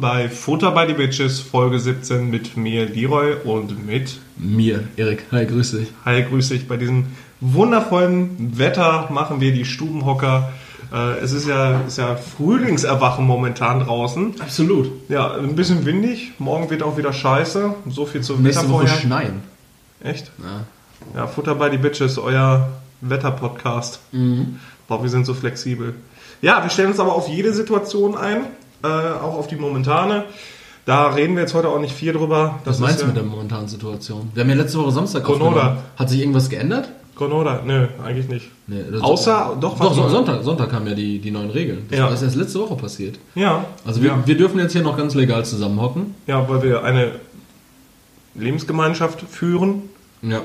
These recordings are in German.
willkommen bei Futter by the Bitches, Folge 17 mit mir, Leroy, und mit mir, Erik. Hi, grüß dich. Hi, grüß dich. Bei diesem wundervollen Wetter machen wir die Stubenhocker. Äh, es ist ja, ist ja Frühlingserwachen momentan draußen. Absolut. Ja, ein bisschen windig. Morgen wird auch wieder scheiße. So viel zum Nächste Wetter Woche vorher. schneien. Echt? Ja. Ja, Futter by the Bitches, euer Wetter-Podcast. Mhm. Boah, wir sind so flexibel. Ja, wir stellen uns aber auf jede Situation ein, äh, auch auf die momentane. Da reden wir jetzt heute auch nicht viel drüber. Was ist meinst du ja mit der momentanen Situation? Wir haben ja letzte Woche Samstag Konoda. Hat sich irgendwas geändert? Konoda? Nö, eigentlich nicht. Nee, das- Außer, doch, Doch, so. Sonntag, Sonntag kamen ja die, die neuen Regeln. Das Ja. ist erst letzte Woche passiert. Ja. Also wir, ja. wir dürfen jetzt hier noch ganz legal zusammenhocken. ja, weil wir eine Lebensgemeinschaft führen. Ja.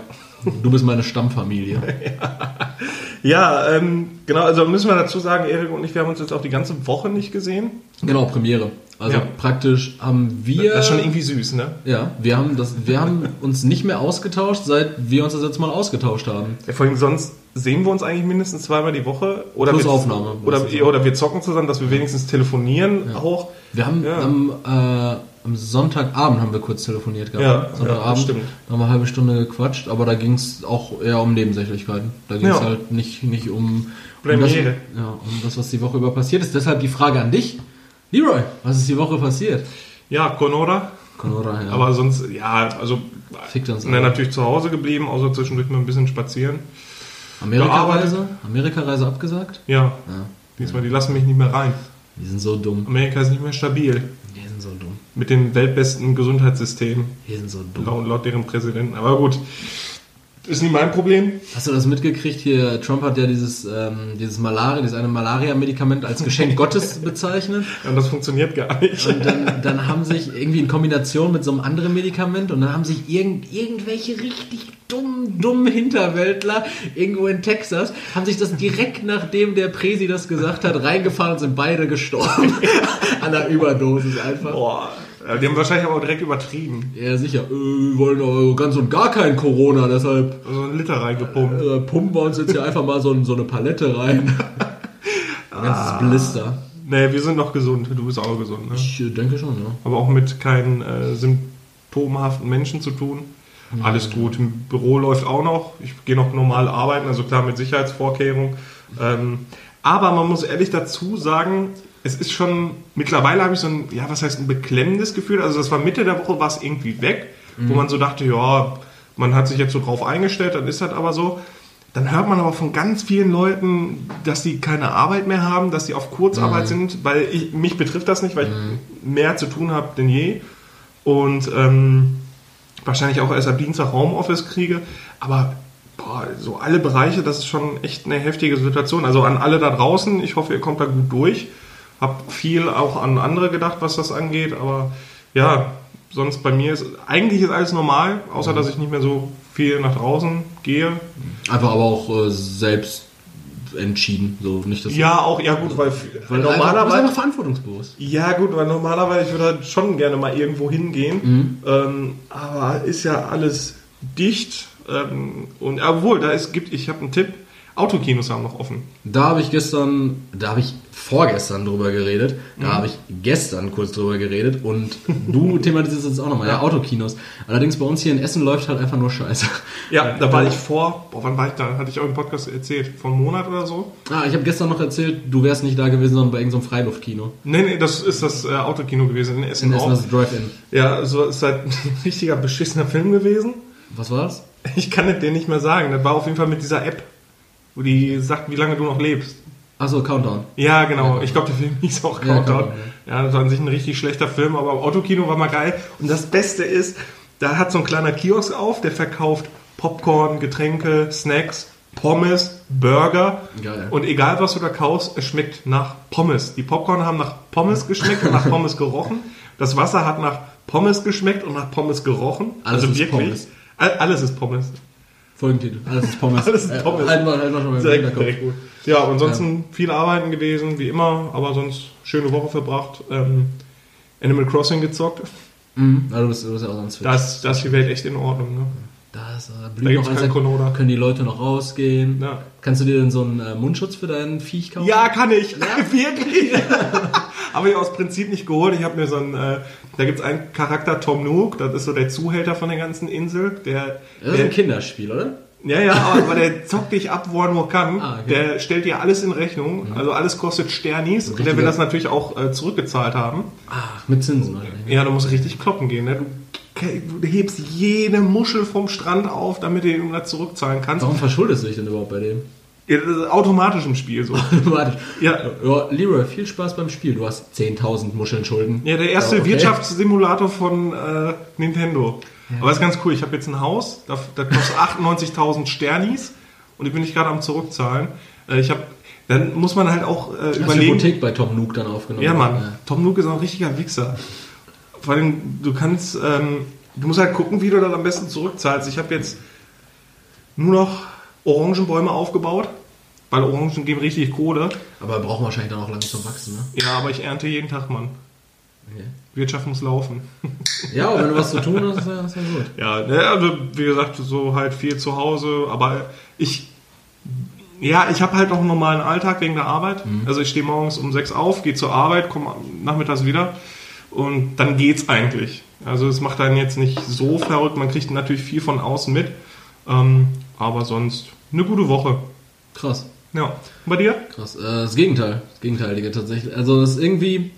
Du bist meine Stammfamilie. Ja, ähm, genau, also müssen wir dazu sagen, Erik und ich, wir haben uns jetzt auch die ganze Woche nicht gesehen. Genau, Premiere. Also Ja. praktisch haben wir. Das ist schon irgendwie süß, ne? ja, wir haben das, wir haben uns nicht mehr ausgetauscht, seit wir uns das letzte Mal ausgetauscht haben. Ja, vor allem sonst sehen wir uns eigentlich mindestens zweimal die Woche. Oder Plus wir, Aufnahme. Oder, oder wir zocken zusammen, dass wir wenigstens telefonieren auch. Wir haben Ja. am, äh, am Sonntagabend haben wir kurz telefoniert gehabt. Ja, ja, Sonntagabend stimmt. da haben wir eine halbe Stunde gequatscht, aber da ging es auch eher um Nebensächlichkeiten. Da ging es Ja. halt nicht, nicht um, um, das, ja, um das, was die Woche über passiert ist. Deshalb die Frage an dich. Leroy, was ist die Woche passiert? Ja, Konoda. Conora, ja. Aber sonst, ja, also Fickt uns alle. natürlich zu Hause geblieben, außer zwischendurch mal ein bisschen spazieren. Amerika-Reise? Amerika-Reise abgesagt? Ja, Ja. diesmal, die lassen mich nicht mehr rein. Die sind so dumm. Amerika ist nicht mehr stabil. Die sind so dumm. Mit dem weltbesten Gesundheitssystem, Die sind so dumm. laut, laut deren Präsidenten. Aber gut, ist nicht mein Problem. Hast du das mitgekriegt hier? Trump hat ja dieses, ähm, dieses Malaria, dieses eine Malaria-Medikament als Geschenk Gottes bezeichnet. Und das funktioniert gar nicht. Und dann, dann haben sich irgendwie in Kombination mit so einem anderen Medikament und dann haben sich irgend, irgendwelche richtig dummen, dummen Hinterwäldler irgendwo in Texas, haben sich das direkt nachdem der Presi das gesagt hat, reingefahren und sind beide gestorben. An der Überdosis einfach. Boah, ja, die haben wahrscheinlich aber auch direkt übertrieben. Ja, sicher. Äh, wir wollen aber ganz und gar kein Corona, deshalb So einen Liter reingepumpt. äh, pumpen wir uns jetzt hier einfach mal so, ein- so eine Palette rein. Ein ganzes Blister. Nee, wir sind noch gesund. Du bist auch gesund, ne? Ich äh, denke schon, ja. Aber auch mit keinen äh, symptomhaften Menschen zu tun. Alles gut. Im Büro läuft auch noch. Ich gehe noch normal arbeiten, also klar mit Sicherheitsvorkehrungen. Ähm, aber man muss ehrlich dazu sagen, es ist schon, mittlerweile habe ich so ein, ja, was heißt ein beklemmendes Gefühl. Also das war Mitte der Woche, war es irgendwie weg, wo man so dachte, ja, man hat sich jetzt so drauf eingestellt, dann ist das aber so. Dann hört man aber von ganz vielen Leuten, dass sie keine Arbeit mehr haben, dass sie auf Kurzarbeit sind, weil ich, mich betrifft das nicht, weil ich mehr zu tun habe denn je. Und ähm, wahrscheinlich auch erst ab Dienstag Homeoffice kriege. Aber boah, so alle Bereiche, das ist schon echt eine heftige Situation. Also an alle da draußen, ich hoffe, ihr kommt da gut durch. Hab viel auch an andere gedacht, was das angeht. Aber ja, sonst bei mir ist eigentlich ist alles normal, außer dass ich nicht mehr so viel nach draußen gehe. Einfach aber auch äh, selbst entschieden. So, nicht, dass Ja, auch, ja gut, weil, weil Weil normalerweise einfach verantwortungsbewusst. Ja, gut, weil normalerweise ich würde halt schon gerne mal irgendwo hingehen. Ähm, aber ist ja alles dicht. Ähm, und obwohl, da ist, gibt, ich habe einen Tipp: Autokinos haben noch offen. Da habe ich gestern, da habe ich vorgestern drüber geredet, da habe ich gestern kurz drüber geredet und du thematisierst jetzt auch nochmal, ja, Autokinos. Allerdings bei uns hier in Essen läuft halt einfach nur Scheiße. Ja, da war ich vor, boah, wann war ich da? Hatte ich auch im Podcast erzählt, vor einem Monat oder so? Ah, ich habe gestern noch erzählt, du wärst nicht da gewesen, sondern bei irgendeinem Freiluftkino. Nee, nee, das ist das äh, Autokino gewesen in Essen. In Essen auch. das Drive-In. Ja, so ist halt ein richtiger beschissener Film gewesen. Was war's? Ich kann dir nicht mehr sagen. Das war auf jeden Fall mit dieser App, wo die sagt, wie lange du noch lebst. Achso, Countdown. Ja, genau. Ich glaube, der Film hieß auch Ja, Countdown. Countdown, Ja, das war an sich ein richtig schlechter Film, aber im Autokino war mal geil. Und das Beste ist, da hat so ein kleiner Kiosk auf, der verkauft Popcorn, Getränke, Snacks, Pommes, Burger. Geil. Und egal, was du da kaufst, es schmeckt nach Pommes. Die Popcorn haben nach Pommes geschmeckt und nach Pommes gerochen. Das Wasser hat nach Pommes geschmeckt und nach Pommes gerochen. Also Alles ist Pommes. All- Alles ist Pommes. Folgentitel. Alles ist Pommes. Alles ist Pommes. Äh, halt mal, halt mal schon mal Direkt, direkt gut. Ja, und ansonsten viel arbeiten gewesen, wie immer, aber sonst schöne Woche verbracht. Ähm, Animal Crossing gezockt. Mhm. Also du bist, du bist ja auch sonst fit. Da ist die Welt echt in Ordnung. Ne? Da, ist, äh, Da blüht gibt's noch können die Leute noch rausgehen. Ja. Kannst du dir denn so einen äh, Mundschutz für deinen Viech kaufen? Ja, kann ich. Wirklich. Habe ich aus Prinzip nicht geholt. Ich habe mir so einen, äh, da gibt's einen Charakter, Tom Nook, das ist so der Zuhälter von der ganzen Insel. Der, Das ist der ein Kinderspiel, oder? ja, ja, aber, der zockt dich ab, wo er nur kann. Ah, okay. Der stellt dir alles in Rechnung. Also alles kostet Sternis. Und der will richtiger- das natürlich auch äh, zurückgezahlt haben. Ach, mit Zinsen wahrscheinlich. Ja, du musst richtig kloppen gehen. Ne? Du hebst jede Muschel vom Strand auf, damit du ihn das zurückzahlen kannst. Warum verschuldest du dich denn überhaupt bei dem? Ja, das ist automatisch im Spiel so. Warte. Ja. ja, Leroy, viel Spaß beim Spiel. Du hast 10.000 Muscheln Schulden. Ja, der erste Ja, okay. Wirtschaftssimulator von äh, Nintendo. Aber ist ganz cool. Ich habe jetzt ein Haus, das, das kostet 98.000 Sternis und die bin ich gerade am zurückzahlen. Äh, ich habe, dann muss man halt auch äh, Hast du überlegen. Hypothek bei Tom Nook dann aufgenommen? Ja, Mann. Tom Nook ist auch ein richtiger Wichser. Vor allem, du kannst, ähm, du musst halt gucken, wie du das am besten zurückzahlst. Ich habe jetzt nur noch Orangenbäume aufgebaut, weil Orangen geben richtig Kohle. Aber brauchen wahrscheinlich dann auch lange zum Wachsen, ne? Ja, aber ich ernte jeden Tag, Mann. Okay. Wirtschaft muss laufen. Ja, aber wenn du was zu tun hast, ist ja, gut. Ja, ne, also wie gesagt, so halt viel zu Hause, aber ich, ja, ich habe halt noch einen normalen Alltag wegen der Arbeit. Also ich stehe morgens um sechs auf, gehe zur Arbeit, komme nachmittags wieder und dann geht's eigentlich. Also es macht einen jetzt nicht so verrückt, man kriegt natürlich viel von außen mit, ähm, aber sonst eine gute Woche. Krass. Ja, und bei dir? Krass. Äh, das Gegenteil. Das Gegenteilige tatsächlich. Also das ist irgendwie,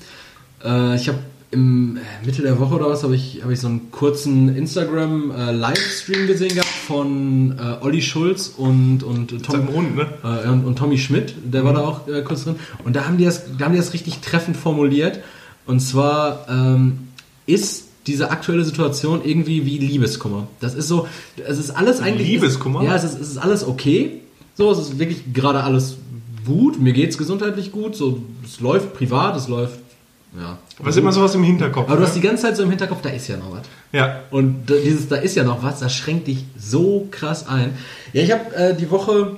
äh, ich habe im äh, Mitte der Woche oder was habe ich, hab ich so einen kurzen Instagram-Livestream gesehen gehabt von äh, Olli Schulz und, und Tom, Hund, ne? äh, und, und Tommy Schmidt, der war da auch äh, kurz drin. Und da haben die das, da haben die das richtig treffend formuliert. Und zwar ähm, ist diese aktuelle Situation irgendwie wie Liebeskummer. Das ist so, es ist alles eigentlich. Liebeskummer? Ja, es ist, es ist alles okay. So, es ist wirklich gerade alles gut. Mir geht's gesundheitlich gut. So, es läuft privat, es läuft. Ja. Was ist immer sowas im Hinterkopf? Aber du hast ne? die ganze Zeit so im Hinterkopf, da ist ja noch was. ja, Und dieses, da ist ja noch was, das schränkt dich so krass ein. Ja, ich habe äh, die Woche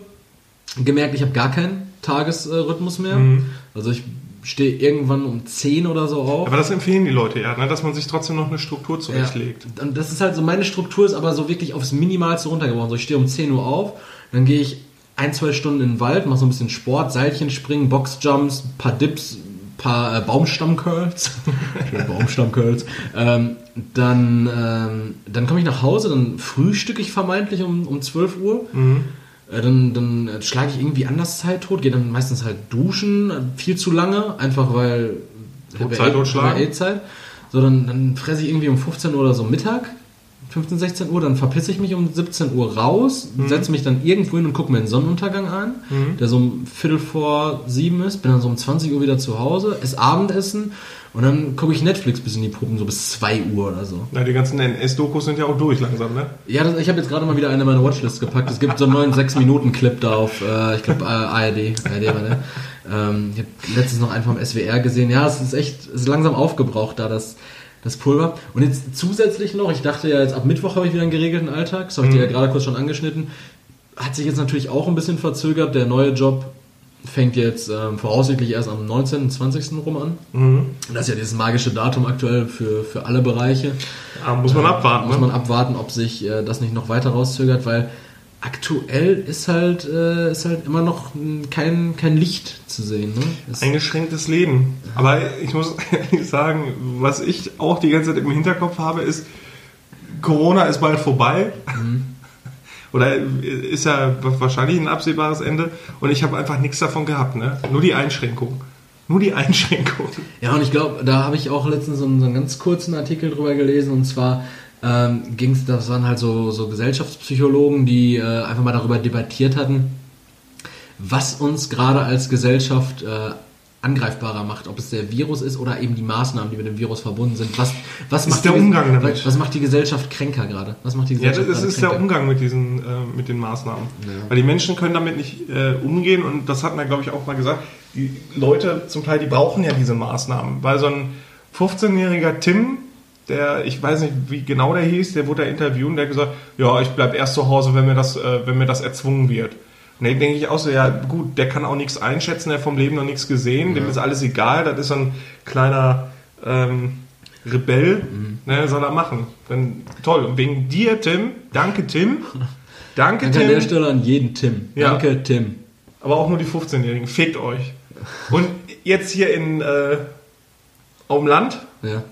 gemerkt, ich habe gar keinen Tagesrhythmus mehr. Mhm. Also ich stehe irgendwann um 10 oder so auf. aber das empfehlen die Leute ja, ne? dass man sich trotzdem noch eine Struktur zurechtlegt. Ja. Und das ist halt so, meine Struktur ist aber so wirklich aufs Minimalste runtergebrochen. So, ich stehe um 10 Uhr auf, dann gehe ich ein, zwei Stunden in den Wald, mache so ein bisschen Sport, Seilchen springen, Boxjumps, paar Dips, paar äh, Baumstammcurls. Baumstammcurls. Ähm, dann ähm, dann komme ich nach Hause, dann frühstücke ich vermeintlich um, um 12 Uhr. Äh, Dann, dann äh, schlage ich irgendwie anders Zeit tot, gehe dann meistens halt duschen, äh, viel zu lange, einfach weil ich hab Zeit eh- ja eh Zeit. So, dann, dann fresse ich irgendwie um 15 Uhr oder so Mittag, 15, 16 Uhr, dann verpisse ich mich um 17 Uhr raus, setze mich dann irgendwo hin und gucke mir den Sonnenuntergang an, der so um Viertel vor sieben ist, bin dann so um 20 Uhr wieder zu Hause, esse Abendessen und dann gucke ich Netflix bis in die Puppen, so bis 2 Uhr oder so. Na, die ganzen NS-Dokus sind ja auch durch langsam, ne? Ja, das, ich habe jetzt gerade mal wieder eine meiner Watchlist gepackt. Es gibt so einen neuen 6-Minuten-Clip da auf, äh, ich glaube, ARD. ARD war der. Ähm, ich habe letztens noch einen vom SWR gesehen. Ja, es ist echt es ist langsam aufgebraucht da, das, das Pulver. Und jetzt zusätzlich noch, ich dachte ja, jetzt ab Mittwoch habe ich wieder einen geregelten Alltag. Das habe ich dir ja gerade kurz schon angeschnitten. Hat sich jetzt natürlich auch ein bisschen verzögert. Der neue Job fängt jetzt ähm, voraussichtlich erst am 19., 20. rum an. Mhm. Das ist ja dieses magische Datum aktuell für, für alle Bereiche. Ja, muss man abwarten, Muss ne? man abwarten, ob sich äh, das nicht noch weiter rauszögert, weil aktuell ist halt, äh, ist halt immer noch mh, kein, kein Licht zu sehen. Ne? Es- Eingeschränktes Leben. Aber ich muss ehrlich sagen, was ich auch die ganze Zeit im Hinterkopf habe, ist, Corona ist bald vorbei. Oder ist ja wahrscheinlich ein absehbares Ende. Und ich habe einfach nichts davon gehabt. Ne? Nur die Einschränkung. Nur die Einschränkung. Ja, und ich glaube, da habe ich auch letztens so einen, so einen ganz kurzen Artikel drüber gelesen und zwar ähm, ging es, das waren halt so, so Gesellschaftspsychologen, die äh, einfach mal darüber debattiert hatten, was uns gerade als Gesellschaft äh, angreifbarer macht, ob es der Virus ist oder eben die Maßnahmen, die mit dem Virus verbunden sind. Was, was macht der die, Umgang damit. Was macht die Gesellschaft kränker gerade? Was macht die Ja, Gesellschaft das gerade ist der kränker? Umgang mit diesen, äh, mit den Maßnahmen. Ja. Weil die Menschen können damit nicht äh, umgehen und das hat man, glaube ich, auch mal gesagt. Die Leute zum Teil, die brauchen ja diese Maßnahmen. Weil so ein 15-jähriger Tim, der, ich weiß nicht, wie genau der hieß, der wurde da interviewt und der hat gesagt, ja, ich bleib erst zu Hause, wenn mir das, äh, wenn mir das erzwungen wird. Dann denke ich auch so, ja gut, der kann auch nichts einschätzen, der hat vom Leben noch nichts gesehen, dem ist alles egal, das ist so ein kleiner, ähm, Rebell, ne, soll er machen. Dann, toll. Und wegen dir, Tim, danke Tim. Danke, Danke an der Tim. Stelle an jeden Tim. Ja. Danke, Tim. Aber auch nur die 15-Jährigen. Fickt euch. Und jetzt hier in äh, auf dem Land, Ja.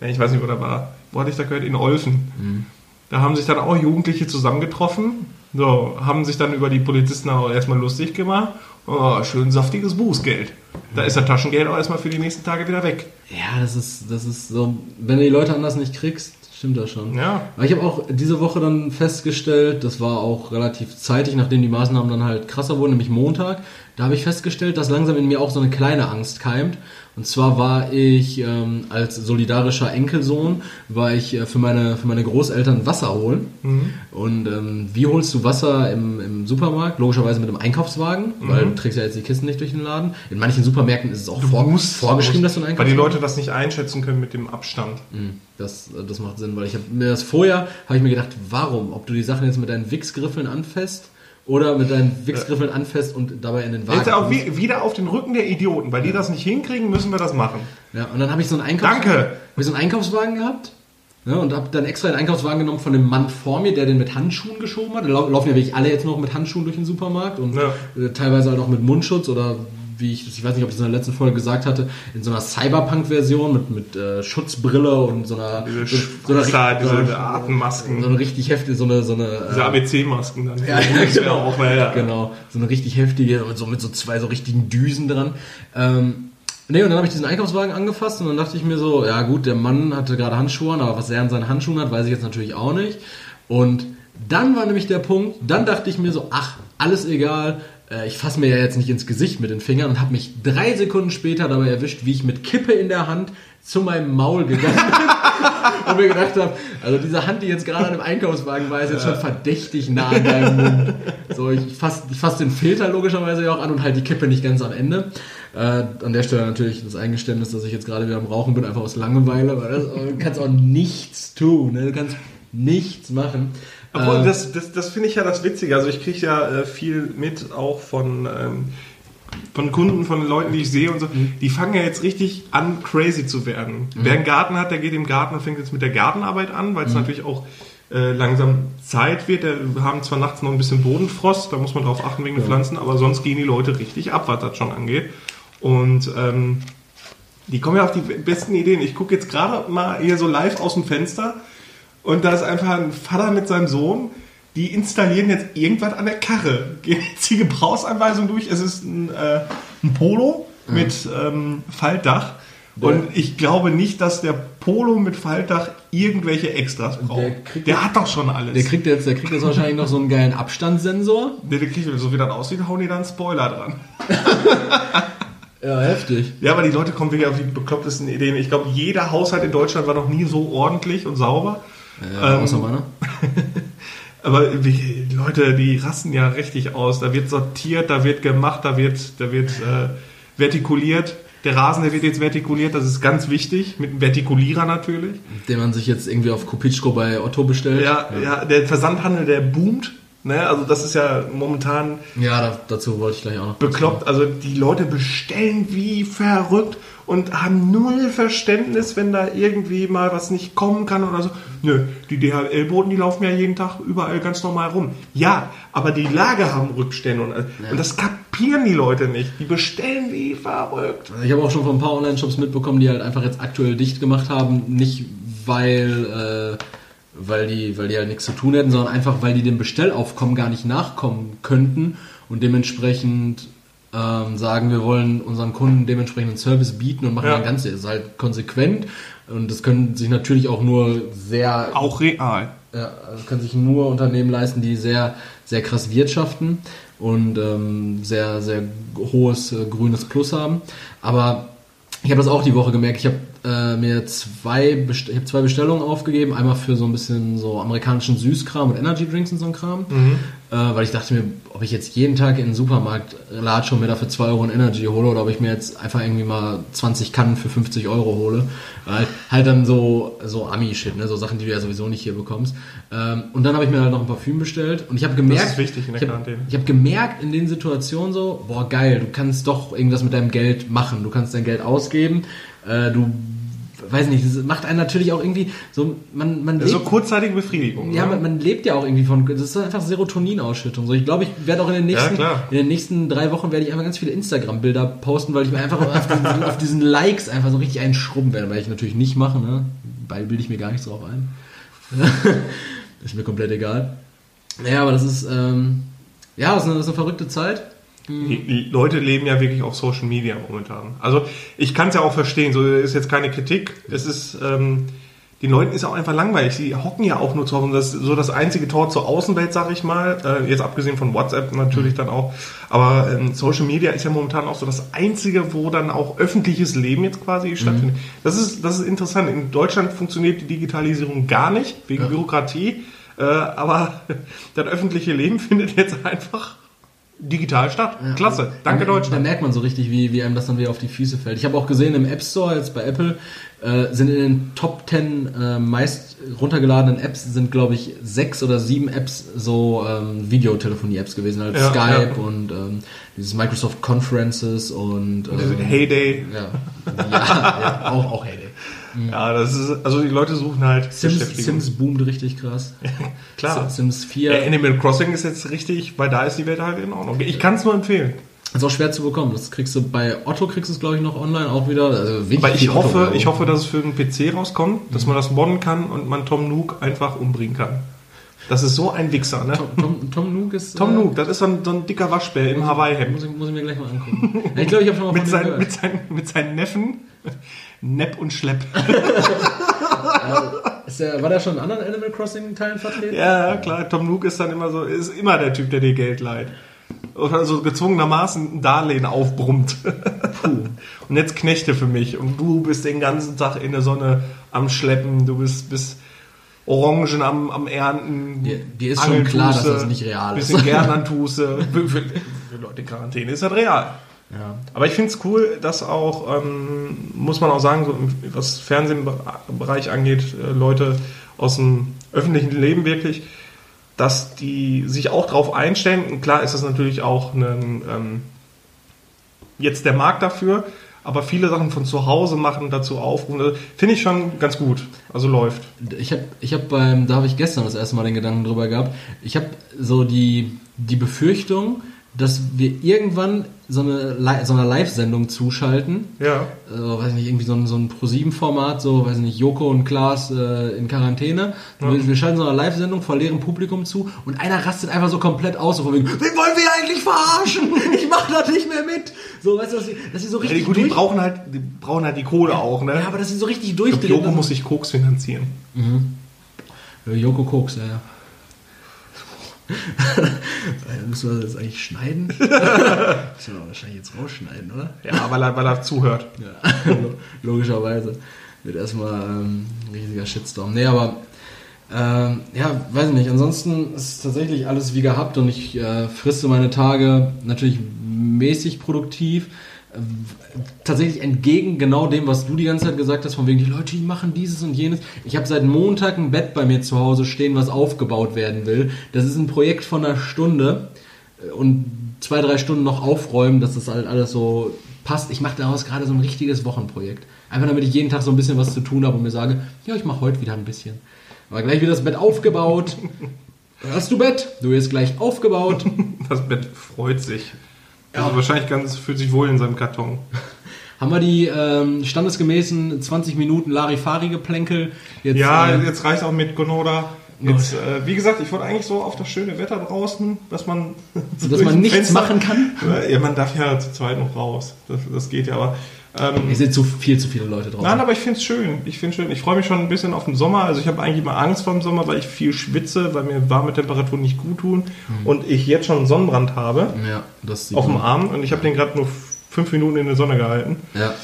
ja, ich weiß nicht, wo da war, wo hatte ich da gehört? In Olfen. Da haben sich dann auch Jugendliche zusammengetroffen, so, haben sich dann über die Polizisten auch erstmal lustig gemacht. Oh, schön saftiges Bußgeld. Da ist das Taschengeld auch erstmal für die nächsten Tage wieder weg. Ja, das ist, das ist so, wenn du die Leute anders nicht kriegst, stimmt das schon. Ja. Aber ich habe auch diese Woche dann festgestellt, das war auch relativ zeitig, nachdem die Maßnahmen dann halt krasser wurden, nämlich Montag, da habe ich festgestellt, dass langsam in mir auch so eine kleine Angst keimt. Und zwar war ich ähm, als solidarischer Enkelsohn, war ich äh, für, meine, für meine Großeltern Wasser holen. Und ähm, wie holst du Wasser im, im Supermarkt? Logischerweise mit einem Einkaufswagen, weil du trägst ja jetzt die Kisten nicht durch den Laden. In manchen Supermärkten ist es auch vor, vorgeschrieben, dass du einen Weil die Einkaufswagen Leute das nicht einschätzen können mit dem Abstand. hm, Das, das macht Sinn, weil ich habe mir das vorher, habe ich mir gedacht, warum? Ob du die Sachen jetzt mit deinen Wichsgriffeln anfasst oder mit deinen Wichsgriffeln anfasst und dabei in den Wagen. Jetzt auch wie, wieder auf den Rücken der Idioten. Weil die das nicht hinkriegen, müssen wir das machen. Ja, und dann habe ich so einen Einkaufswagen, Danke. hab ich so einen Einkaufswagen gehabt ja, und habe dann extra den Einkaufswagen genommen von dem Mann vor mir, der den mit Handschuhen geschoben hat. Da lau- laufen ja wirklich alle jetzt noch mit Handschuhen durch den Supermarkt und Ja. äh, teilweise halt auch mit Mundschutz oder wie ich, ich weiß nicht, ob ich es in der letzten Folge gesagt hatte, in so einer Cyberpunk-Version mit, mit äh, Schutzbrille und so einer, Diese, so, so einer, diese, so diese Atemmasken. so eine richtig heftige, so eine, so eine Diese äh, ABC-Masken dann. ja, ja, genau. auch, ja. genau. So eine richtig heftige, mit so, mit so zwei so richtigen Düsen dran. Ähm, nee, und dann habe ich diesen Einkaufswagen angefasst und dann dachte ich mir so, ja gut, der Mann hatte gerade Handschuhe an, aber was er an seinen Handschuhen hat, weiß ich jetzt natürlich auch nicht. Und dann war nämlich der Punkt, dann dachte ich mir so, ach, alles egal, äh, ich fasse mir ja jetzt nicht ins Gesicht mit den Fingern und habe mich drei Sekunden später dabei erwischt, wie ich mit Kippe in der Hand zu meinem Maul gegangen bin und mir gedacht habe, also diese Hand, die jetzt gerade an dem Einkaufswagen war, ist jetzt schon verdächtig nah an deinem Mund. So, ich fasse ich fass den Filter logischerweise ja auch an und halt die Kippe nicht ganz am Ende. Äh, an der Stelle natürlich das Eingeständnis, dass ich jetzt gerade wieder am Rauchen bin, einfach aus Langeweile, weil das, du kannst auch nichts tun, ne? du kannst nichts machen. Obwohl, Äh, das, das, das finde ich ja das Witzige. Also ich kriege ja äh, viel mit, auch von, ähm, von Kunden, von Leuten, die ich sehe und so. Die fangen ja jetzt richtig an, crazy zu werden. Wer einen Garten hat, der geht im Garten und fängt jetzt mit der Gartenarbeit an, weil es natürlich auch äh, langsam Zeit wird. Wir haben zwar nachts noch ein bisschen Bodenfrost, da muss man drauf achten wegen den Pflanzen, aber sonst gehen die Leute richtig ab, was das schon angeht. Und ähm, die kommen ja auf die besten Ideen. Ich gucke jetzt gerade mal hier so live aus dem Fenster und da ist einfach ein Vater mit seinem Sohn, die installieren jetzt irgendwas an der Karre. Gehen jetzt die Gebrauchsanweisung durch. Es ist ein, äh, ein Polo mit ähm, Faltdach. Und ich glaube nicht, dass der Polo mit Faltdach irgendwelche Extras braucht. Der Der, kriegt- hat doch schon alles. der kriegt jetzt, der kriegt jetzt wahrscheinlich noch so einen geilen Abstandssensor. Der, der kriegt, so wie das aussieht, hauen die da einen Spoiler dran. Ja, heftig. Ja, aber die Leute kommen wirklich auf die beklopptesten Ideen. Ich glaube, jeder Haushalt in Deutschland war noch nie so ordentlich und sauber. Ja, Ähm, außer meiner. Aber wie, die Leute, die rasten ja richtig aus. Da wird sortiert, da wird gemacht, da wird, da wird äh, vertikuliert. Der Rasen, der wird jetzt vertikuliert, das ist ganz wichtig. Mit einem Vertikulierer natürlich. Den man sich jetzt irgendwie auf Kopitschko bei Otto bestellt. Ja, ja, der Versandhandel, der boomt. Ne? Also das ist ja momentan Ja, da, dazu wollte ich gleich auch noch. bekloppt. Also die Leute bestellen wie verrückt und haben null Verständnis, wenn da irgendwie mal was nicht kommen kann oder so. Nö, die DHL-Boten, die laufen ja jeden Tag überall ganz normal rum. Ja, aber die Lager haben Rückstände und, und das kapieren die Leute nicht. Die bestellen wie verrückt. Ich habe auch schon von ein paar Online-Shops mitbekommen, die halt einfach jetzt aktuell dicht gemacht haben, nicht weil, äh, weil, die, weil die halt nichts zu tun hätten, sondern einfach weil die dem Bestellaufkommen gar nicht nachkommen könnten und dementsprechend ähm, sagen, wir wollen unseren Kunden dementsprechend einen Service bieten und machen Ja. das Ganze. Das ist halt konsequent und das können sich natürlich auch nur sehr Auch real. ja, also können sich nur Unternehmen leisten, die sehr, sehr krass wirtschaften und ähm, sehr, sehr hohes äh, grünes Plus haben. Aber ich habe das auch die Woche gemerkt. Ich habe äh, mir zwei, Best ich hab zwei Bestellungen aufgegeben. Einmal für so ein bisschen so amerikanischen Süßkram und Energy Drinks und so ein Kram. Äh, weil ich dachte mir, ob ich jetzt jeden Tag in den Supermarkt latsche und mir dafür 2 Euro ein Energy hole oder ob ich mir jetzt einfach irgendwie mal 20 Kannen für 50 Euro hole. Weil halt dann so, so Ami-Shit, ne? so Sachen, die du ja sowieso nicht hier bekommst. Ähm, und dann habe ich mir halt noch ein Parfüm bestellt und ich habe gemerkt, ist wichtig in der ich hab gemerkt in den Situationen so, boah geil, du kannst doch irgendwas mit deinem Geld machen. Du kannst dein Geld ausgeben, äh, du weiß nicht, das macht einen natürlich auch irgendwie so, man, man ist so lebt, kurzzeitige Befriedigung. ja, ne? man, man lebt ja auch irgendwie von, das ist einfach Serotoninausschüttung. So, ich glaube, ich werde auch in den nächsten, klar. in den nächsten drei Wochen werde ich einfach ganz viele Instagram-Bilder posten, weil ich mir einfach auf diesen, auf diesen Likes einfach so richtig einen schrubben werde, weil ich natürlich nicht mache, ne? Bei bilde ich mir gar nichts drauf ein. ist mir komplett egal. Ja, aber das ist, ähm, ja, das ist eine, das ist eine verrückte Zeit. Die, Leute leben ja wirklich auf Social Media momentan. Also ich kann es ja auch verstehen, so ist jetzt keine Kritik. Es ist, ähm, den Leuten ist auch einfach langweilig. Sie hocken ja auch nur zu Hause. Das ist so das einzige Tor zur Außenwelt, sag ich mal. Äh, jetzt abgesehen von WhatsApp natürlich dann auch. Aber ähm, Social Media ist ja momentan auch so das einzige, wo dann auch öffentliches Leben jetzt quasi stattfindet. Das ist, das ist interessant. In Deutschland funktioniert die Digitalisierung gar nicht wegen Ja. Bürokratie. Äh, aber das öffentliche Leben findet jetzt einfach digital statt. Klasse. Danke da, Da Deutschland. merkt man so richtig, wie, wie einem das dann wieder auf die Füße fällt. Ich habe auch gesehen, im App Store, jetzt bei Apple, äh, sind in den Top 10 äh, meist runtergeladenen Apps sind, glaube ich, sechs oder sieben Apps so ähm, Videotelefonie-Apps gewesen, halt Ja, Skype ja. und ähm, dieses Microsoft Conferences und ähm, Heyday. ja, ja, ja, auch, auch Heyday. Ja, das ist, also die Leute suchen halt Sims. Sims boomt richtig krass. Klar. Sims 4 Ja, Animal Crossing ist jetzt richtig, weil da ist die Welt halt in Ordnung. Ich kann es nur empfehlen. ist auch schwer zu bekommen. Das kriegst du bei Otto kriegst du es glaube ich noch online auch wieder. Also Aber ich hoffe, ich hoffe, dass es für den PC rauskommt, dass man das modden kann und man Tom Nook einfach umbringen kann. Das ist so ein Wichser, ne? Tom, Tom, Tom Nook ist. Tom äh, Nook, das ist so ein, so ein dicker Waschbär im Hawaii-Hemd. Muss ich, muss ich mir gleich mal angucken. Ich glaube, ich habe schon mal Mit, seinen, mit, seinen, mit seinen Neffen. Nepp und Schlepp. Ist der, war der schon in anderen Animal Crossing Teilen vertreten? Ja, klar, Tom Nook ist dann immer so, ist immer der Typ, der dir Geld leiht. Oder so gezwungenermaßen ein Darlehen aufbrummt. Und jetzt Knechte für mich. Und du bist den ganzen Tag in der Sonne am Schleppen. Du bist, bist Orangen am, am Ernten. Dir- dir ist schon klar, dass das nicht real ist. Bisschen Gernantuse. für, für, für Leute in Quarantäne ist das real. Ja. Aber ich finde es cool, dass auch, ähm, muss man auch sagen, so was Fernsehbereich angeht, äh, Leute aus dem öffentlichen Leben wirklich, dass die sich auch drauf einstellen. Und klar ist das natürlich auch ein, ähm, jetzt der Markt dafür, aber viele Sachen von zu Hause machen, dazu aufrufen, finde ich schon ganz gut. Also läuft. Ich habe ich hab beim, da habe ich gestern das erste Mal den Gedanken drüber gehabt. Ich habe so die, die Befürchtung, dass wir irgendwann so eine, so eine Live-Sendung zuschalten. Ja. Also, weiß ich nicht, irgendwie so ein, so ein Pro-7-Format, so, weiß ich nicht, Joko und Klaas äh, in Quarantäne. Wir, wir schalten so eine Live-Sendung vor leerem Publikum zu und einer rastet einfach so komplett aus, so von wegen, wen wollen wir eigentlich verarschen? Ich mach das nicht mehr mit. So, weißt du, dass sie, dass sie so Ja, richtig gut, die brauchen halt, die brauchen halt die Kohle auch, ne? Ja, aber dass sie so richtig durchdrehen. Joko muss sich Koks finanzieren. Ja, Joko Koks, ja, ja. Müssen wir das eigentlich schneiden? Müssen wir wahrscheinlich jetzt rausschneiden, oder? Ja, weil er, weil er zuhört. Ja, logischerweise. Wird erstmal ähm, ein riesiger Shitstorm. Nee, aber ähm, ja, weiß ich nicht. Ansonsten ist tatsächlich alles wie gehabt und ich äh, friste meine Tage natürlich mäßig produktiv. Tatsächlich entgegen genau dem, was du die ganze Zeit gesagt hast, von wegen die Leute, die machen dieses und jenes. Ich habe seit Montag ein Bett bei mir zu Hause stehen, was aufgebaut werden will. Das ist ein Projekt von einer Stunde äh, und zwei, drei Stunden noch aufräumen, dass das halt alles so passt. Ich mache daraus gerade so ein richtiges Wochenprojekt. Einfach damit ich jeden Tag so ein bisschen was zu tun habe und mir sage, ja, ich mache heute wieder ein bisschen. Aber gleich wird das Bett aufgebaut. Hast du Bett? Du wirst gleich aufgebaut. Das Bett freut sich. Also wahrscheinlich ganz, fühlt sich wohl in seinem Karton. Haben wir die ähm, standesgemäßen 20 Minuten Larifari-Geplänkel jetzt... Ja, äh, jetzt reicht auch mit Gonoda. Jetzt, äh, wie gesagt, ich wollte eigentlich so auf das schöne Wetter draußen, dass man, dass man nichts Fenster- machen kann? Ja, man darf ja zu zweit noch raus. Das, das geht ja, aber. Ähm, Es sind zu viel zu viele Leute drauf. Nein, aber ich finde es schön. Ich finde schön. Ich freue mich schon ein bisschen auf den Sommer. Also ich habe eigentlich immer Angst vor dem Sommer, weil ich viel schwitze, weil mir warme Temperaturen nicht gut tun Mhm. und ich jetzt schon einen Sonnenbrand habe Ja, das sieht auf dem. Arm und ich habe den gerade nur fünf Minuten in der Sonne gehalten. Ja.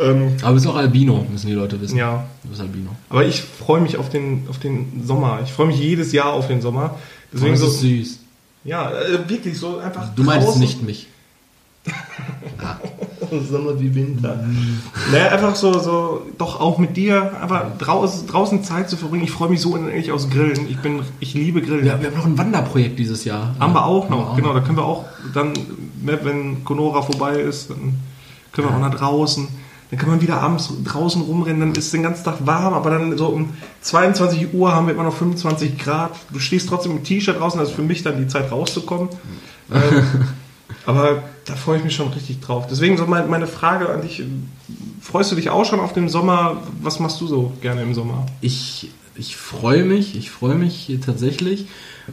Ähm, Aber du bist auch Albino, müssen die Leute wissen. ja, Du bist Albino. aber ich freue mich auf den, auf den Sommer. Ich freue mich jedes Jahr auf den Sommer. Deswegen das so, ist süß. ja, äh, wirklich so einfach. Du meinst nicht mich. Sommer wie Winter. Naja, einfach so, so, doch auch mit dir, einfach draußen, draußen Zeit zu verbringen. Ich freue mich so unendlich aus Grillen. Ich bin, ich liebe Grillen. Ja, wir haben noch ein Wanderprojekt dieses Jahr. Haben wir auch Haben wir noch, genau. Da können wir auch dann, ne, wenn Conora vorbei ist, dann können wir auch nach draußen. dann kann man wieder abends draußen rumrennen, dann ist den ganzen Tag warm, aber dann so um 22 Uhr haben wir immer noch 25 Grad. Du stehst trotzdem im T-Shirt draußen, das ist für mich dann die Zeit rauszukommen. ähm, aber da freue ich mich schon richtig drauf. Deswegen so meine, Frage an dich, freust du dich auch schon auf den Sommer? Was machst du so gerne im Sommer? Ich, ich freue mich, ich freue mich tatsächlich.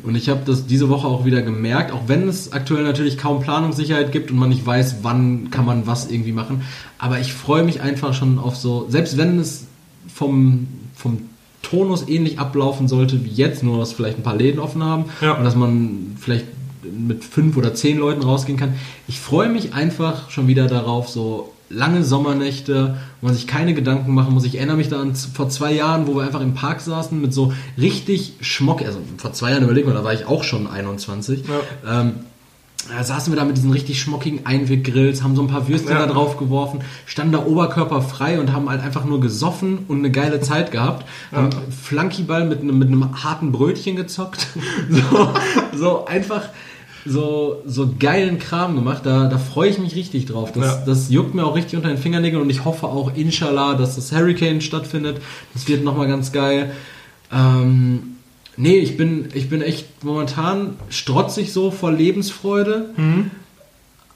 Und ich habe das diese Woche auch wieder gemerkt, auch wenn es aktuell natürlich kaum Planungssicherheit gibt und man nicht weiß, wann kann man was irgendwie machen. Aber ich freue mich einfach schon auf so, selbst wenn es vom, vom Tonus ähnlich ablaufen sollte wie jetzt, nur dass vielleicht ein paar Läden offen haben Ja. und dass man vielleicht mit fünf oder zehn Leuten rausgehen kann. Ich freue mich einfach schon wieder darauf, so lange Sommernächte, wo man sich keine Gedanken machen muss. Ich erinnere mich da an vor zwei Jahren, wo wir einfach im Park saßen mit so richtig Schmock, also vor zwei Jahren überleg mal, da war ich auch schon 21. Ja. Ähm, da saßen wir da mit diesen richtig schmockigen Einweggrills, haben so ein paar Würstchen Ja. da drauf geworfen, standen da oberkörperfrei und haben halt einfach nur gesoffen und eine geile Zeit gehabt. Haben Flankyball mit, einem- mit einem harten Brötchen gezockt. so, so einfach so, so geilen Kram gemacht. Da, da freue ich mich richtig drauf. Das, Ja. das juckt mir auch richtig unter den Fingernägeln und ich hoffe auch, inshallah, dass das Hurricane stattfindet. Das wird nochmal ganz geil. Ähm, nee, ich bin, ich bin echt momentan strotzig so vor Lebensfreude.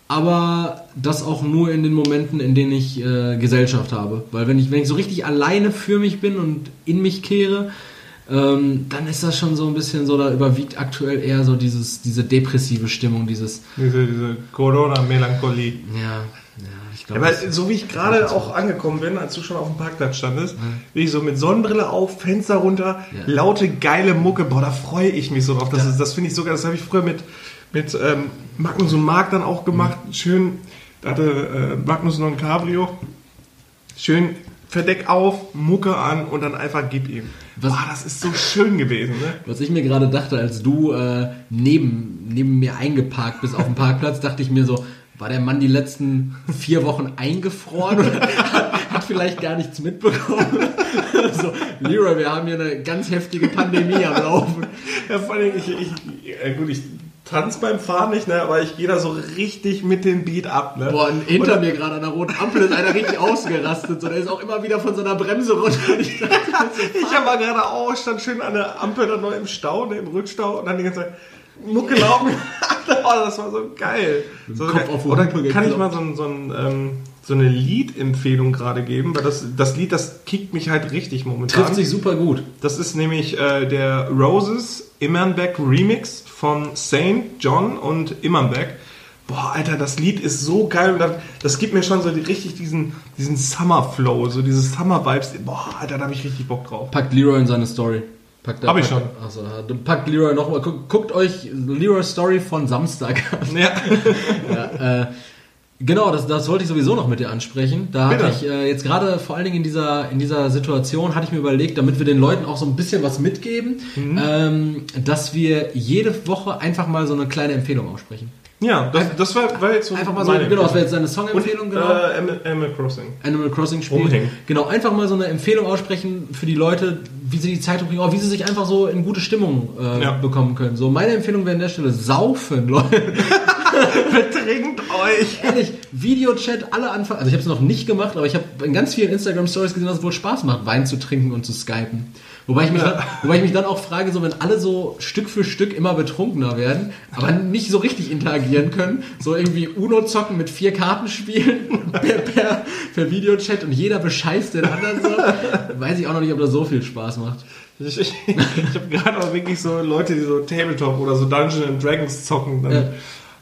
Aber das auch nur in den Momenten, in denen ich äh, Gesellschaft habe. Weil wenn ich, wenn ich so richtig alleine für mich bin und in mich kehre, ähm, dann ist das schon so ein bisschen so, da überwiegt aktuell eher so dieses, diese depressive Stimmung, dieses, Diese, diese Corona-Melancholie. ja, ja, ich Ja, glaube. weil so wie ich gerade auch angekommen bin, als du schon auf dem Parkplatz standest, bin ich so mit Sonnenbrille auf, Fenster runter, Ja. laute, geile Mucke, boah, da freue ich mich so drauf. Das, Ja. ist, das finde ich sogar, das habe ich früher mit, mit ähm, Magnus und Marc dann auch gemacht. Schön, da hatte äh, Magnus noch ein Cabrio. Schön Verdeck auf, Mucke an und dann einfach gib ihm. Was- Boah, das ist so schön gewesen, ne? Was ich mir gerade dachte, als du äh, neben, neben mir eingeparkt bist auf dem Parkplatz, dachte ich mir so, war der Mann die letzten vier Wochen eingefroren oder hat, hat vielleicht gar nichts mitbekommen? so, Leroy, wir haben hier eine ganz heftige Pandemie am Laufen. Ja, vor allem, ich, ich, äh, gut, ich tanze beim Fahren nicht, ne, aber ich gehe da so richtig mit dem Beat ab, ne? Boah, und hinter Und- mir gerade an der roten Ampel ist einer richtig ausgerastet. So, der ist auch immer wieder von seiner Bremse runter. Ich dachte, Ich habe mal gerade auch, stand schön an der Ampel dann noch im Stau, ne, im Rückstau und dann die ganze Zeit Mucke laufen. oh, das war so geil. So, Kopf auf die oder kann ich mal so, ein, so, ein, ähm, so eine Liedempfehlung gerade geben? Weil das, das Lied, das kickt mich halt richtig momentan. trifft sich super gut. Das ist nämlich äh, der Roses Immernbeck Remix von Saint John und Immernbeck. Boah, Alter, das Lied ist so geil und das, das gibt mir schon so die, richtig diesen, diesen Summer Flow, so diese Summer Vibes. Boah, Alter, da habe ich richtig Bock drauf. Packt Leroy in seine Story. Packt, Hab ich packt, schon. Achso, packt Leroy nochmal. Guckt, guckt euch Leroy Story von Samstag an. Ja. ja, äh, genau, das, das wollte ich sowieso noch mit dir ansprechen. Da hatte Bitte. ich äh, jetzt gerade vor allen Dingen in dieser, in dieser Situation, hatte ich mir überlegt, damit wir den Leuten auch so ein bisschen was mitgeben, Mhm. ähm, dass wir jede Woche einfach mal so eine kleine Empfehlung aussprechen. Ja, das, das war, war jetzt so Einfach mal so, genau, das wäre jetzt deine Songempfehlung, genau. Äh, Animal, Crossing. Animal Crossing spielen. Genau, einfach mal so eine Empfehlung aussprechen für die Leute, wie sie die Zeit bringen, auch wie sie sich einfach so in gute Stimmung äh, Ja. bekommen können. So, meine Empfehlung wäre an der Stelle saufen, Leute. Betrinkt euch! Ehrlich, Videochat, alle anfangen. Also ich habe es noch nicht gemacht, aber ich habe in ganz vielen Instagram Stories gesehen, dass es wohl Spaß macht, Wein zu trinken und zu skypen. Wobei ich, mich dann, wobei ich mich dann auch frage, so wenn alle so Stück für Stück immer betrunkener werden, aber nicht so richtig interagieren können, so irgendwie Uno zocken mit vier Karten spielen per, per, per Videochat und jeder bescheißt den anderen so, weiß ich auch noch nicht, ob das so viel Spaß macht. Ich, ich, ich habe gerade auch wirklich so Leute, die so Tabletop oder so Dungeons and Dragons zocken. Dann,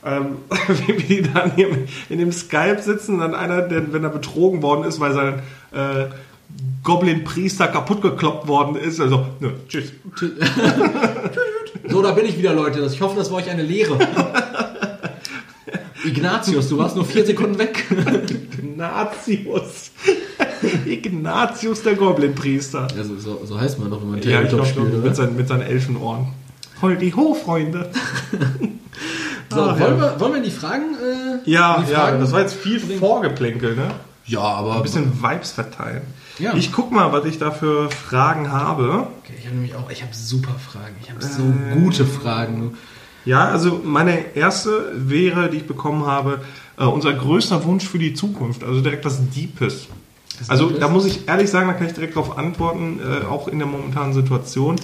ähm, wie die dann hier in dem Skype sitzen, dann einer, der, wenn er betrogen worden ist, weil sein äh, Goblin-Priester kaputt gekloppt worden ist, also, nö, tschüss. So, da bin ich wieder, Leute. Ich hoffe, das war euch eine Lehre. Ignatius, du warst nur vier Sekunden weg. Ignatius. Ignatius, der Goblin-Priester. Also, so, so heißt man doch, wenn man Ja, ich glaube, spielt, mit, seinen, mit seinen Elfenohren. Holdi ho, Freunde. So, Ah, wollen, ja. wir, wollen wir die Fragen? Äh, Ja, die ja, Fragen das war jetzt viel Vorgeplänkel, ne? Ja, aber. Ein bisschen Vibes verteilen. Ja. Ich guck mal, was ich da für Fragen habe. Okay, ich habe nämlich auch, ich habe super Fragen. Ich habe so Äh. gute Fragen. Ja, also meine erste wäre, die ich bekommen habe, äh, unser größter Wunsch für die Zukunft. Also direkt was Deepes. Also ist- da muss ich ehrlich sagen, da kann ich direkt darauf antworten, äh, auch in der momentanen Situation.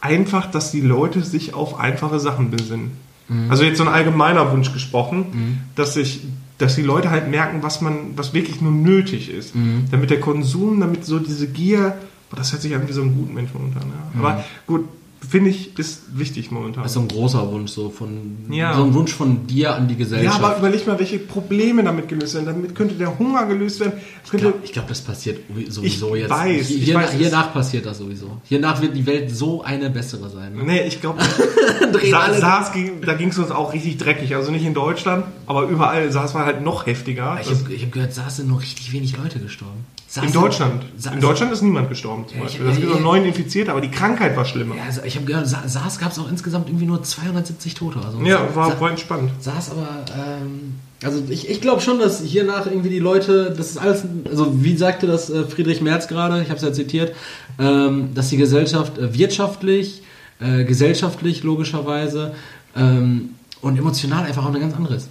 Einfach, dass die Leute sich auf einfache Sachen besinnen. Mhm. Also jetzt so ein allgemeiner Wunsch gesprochen, dass sich dass die Leute halt merken, was man, was wirklich nur nötig ist. Mhm. Damit der Konsum, damit so diese Gier, boah, das hört sich an wie so ein guter Mensch momentan. Ja. Aber gut, finde ich, ist wichtig momentan. Das ist so ein großer Wunsch, so von Ja. so ein Wunsch von dir an die ja, Gesellschaft. aber überleg mal, welche Probleme damit gelöst werden. Damit könnte der Hunger gelöst werden. Ich glaube, glaub, das passiert sowieso Ich jetzt. weiß, Hier, ich hier, weiß, hiernach passiert das sowieso. Hiernach wird die Welt so eine bessere sein. Ne? nee, ich glaube, da ging es uns auch richtig dreckig. Also nicht in Deutschland, aber überall. SARS war halt noch heftiger. Ich habe hab gehört, SARS sind nur richtig wenig Leute gestorben. SARS in Deutschland. SARS In Deutschland ist niemand gestorben zum Ja, Beispiel. Das ja, gibt noch neun Infizierte, aber die Krankheit war schlimmer. Ja, also ich habe gehört, Sa- SARS gab es auch insgesamt irgendwie nur 270 Tote. Also Ja, war, war entspannt. SARS aber, ähm, also ich, ich glaube schon, dass hiernach irgendwie die Leute, das ist alles, also wie sagte das äh, Friedrich Merz gerade, ich habe es ja zitiert, ähm, dass die Gesellschaft äh, wirtschaftlich, äh, gesellschaftlich logischerweise ähm, und emotional einfach auch eine ganz andere ist.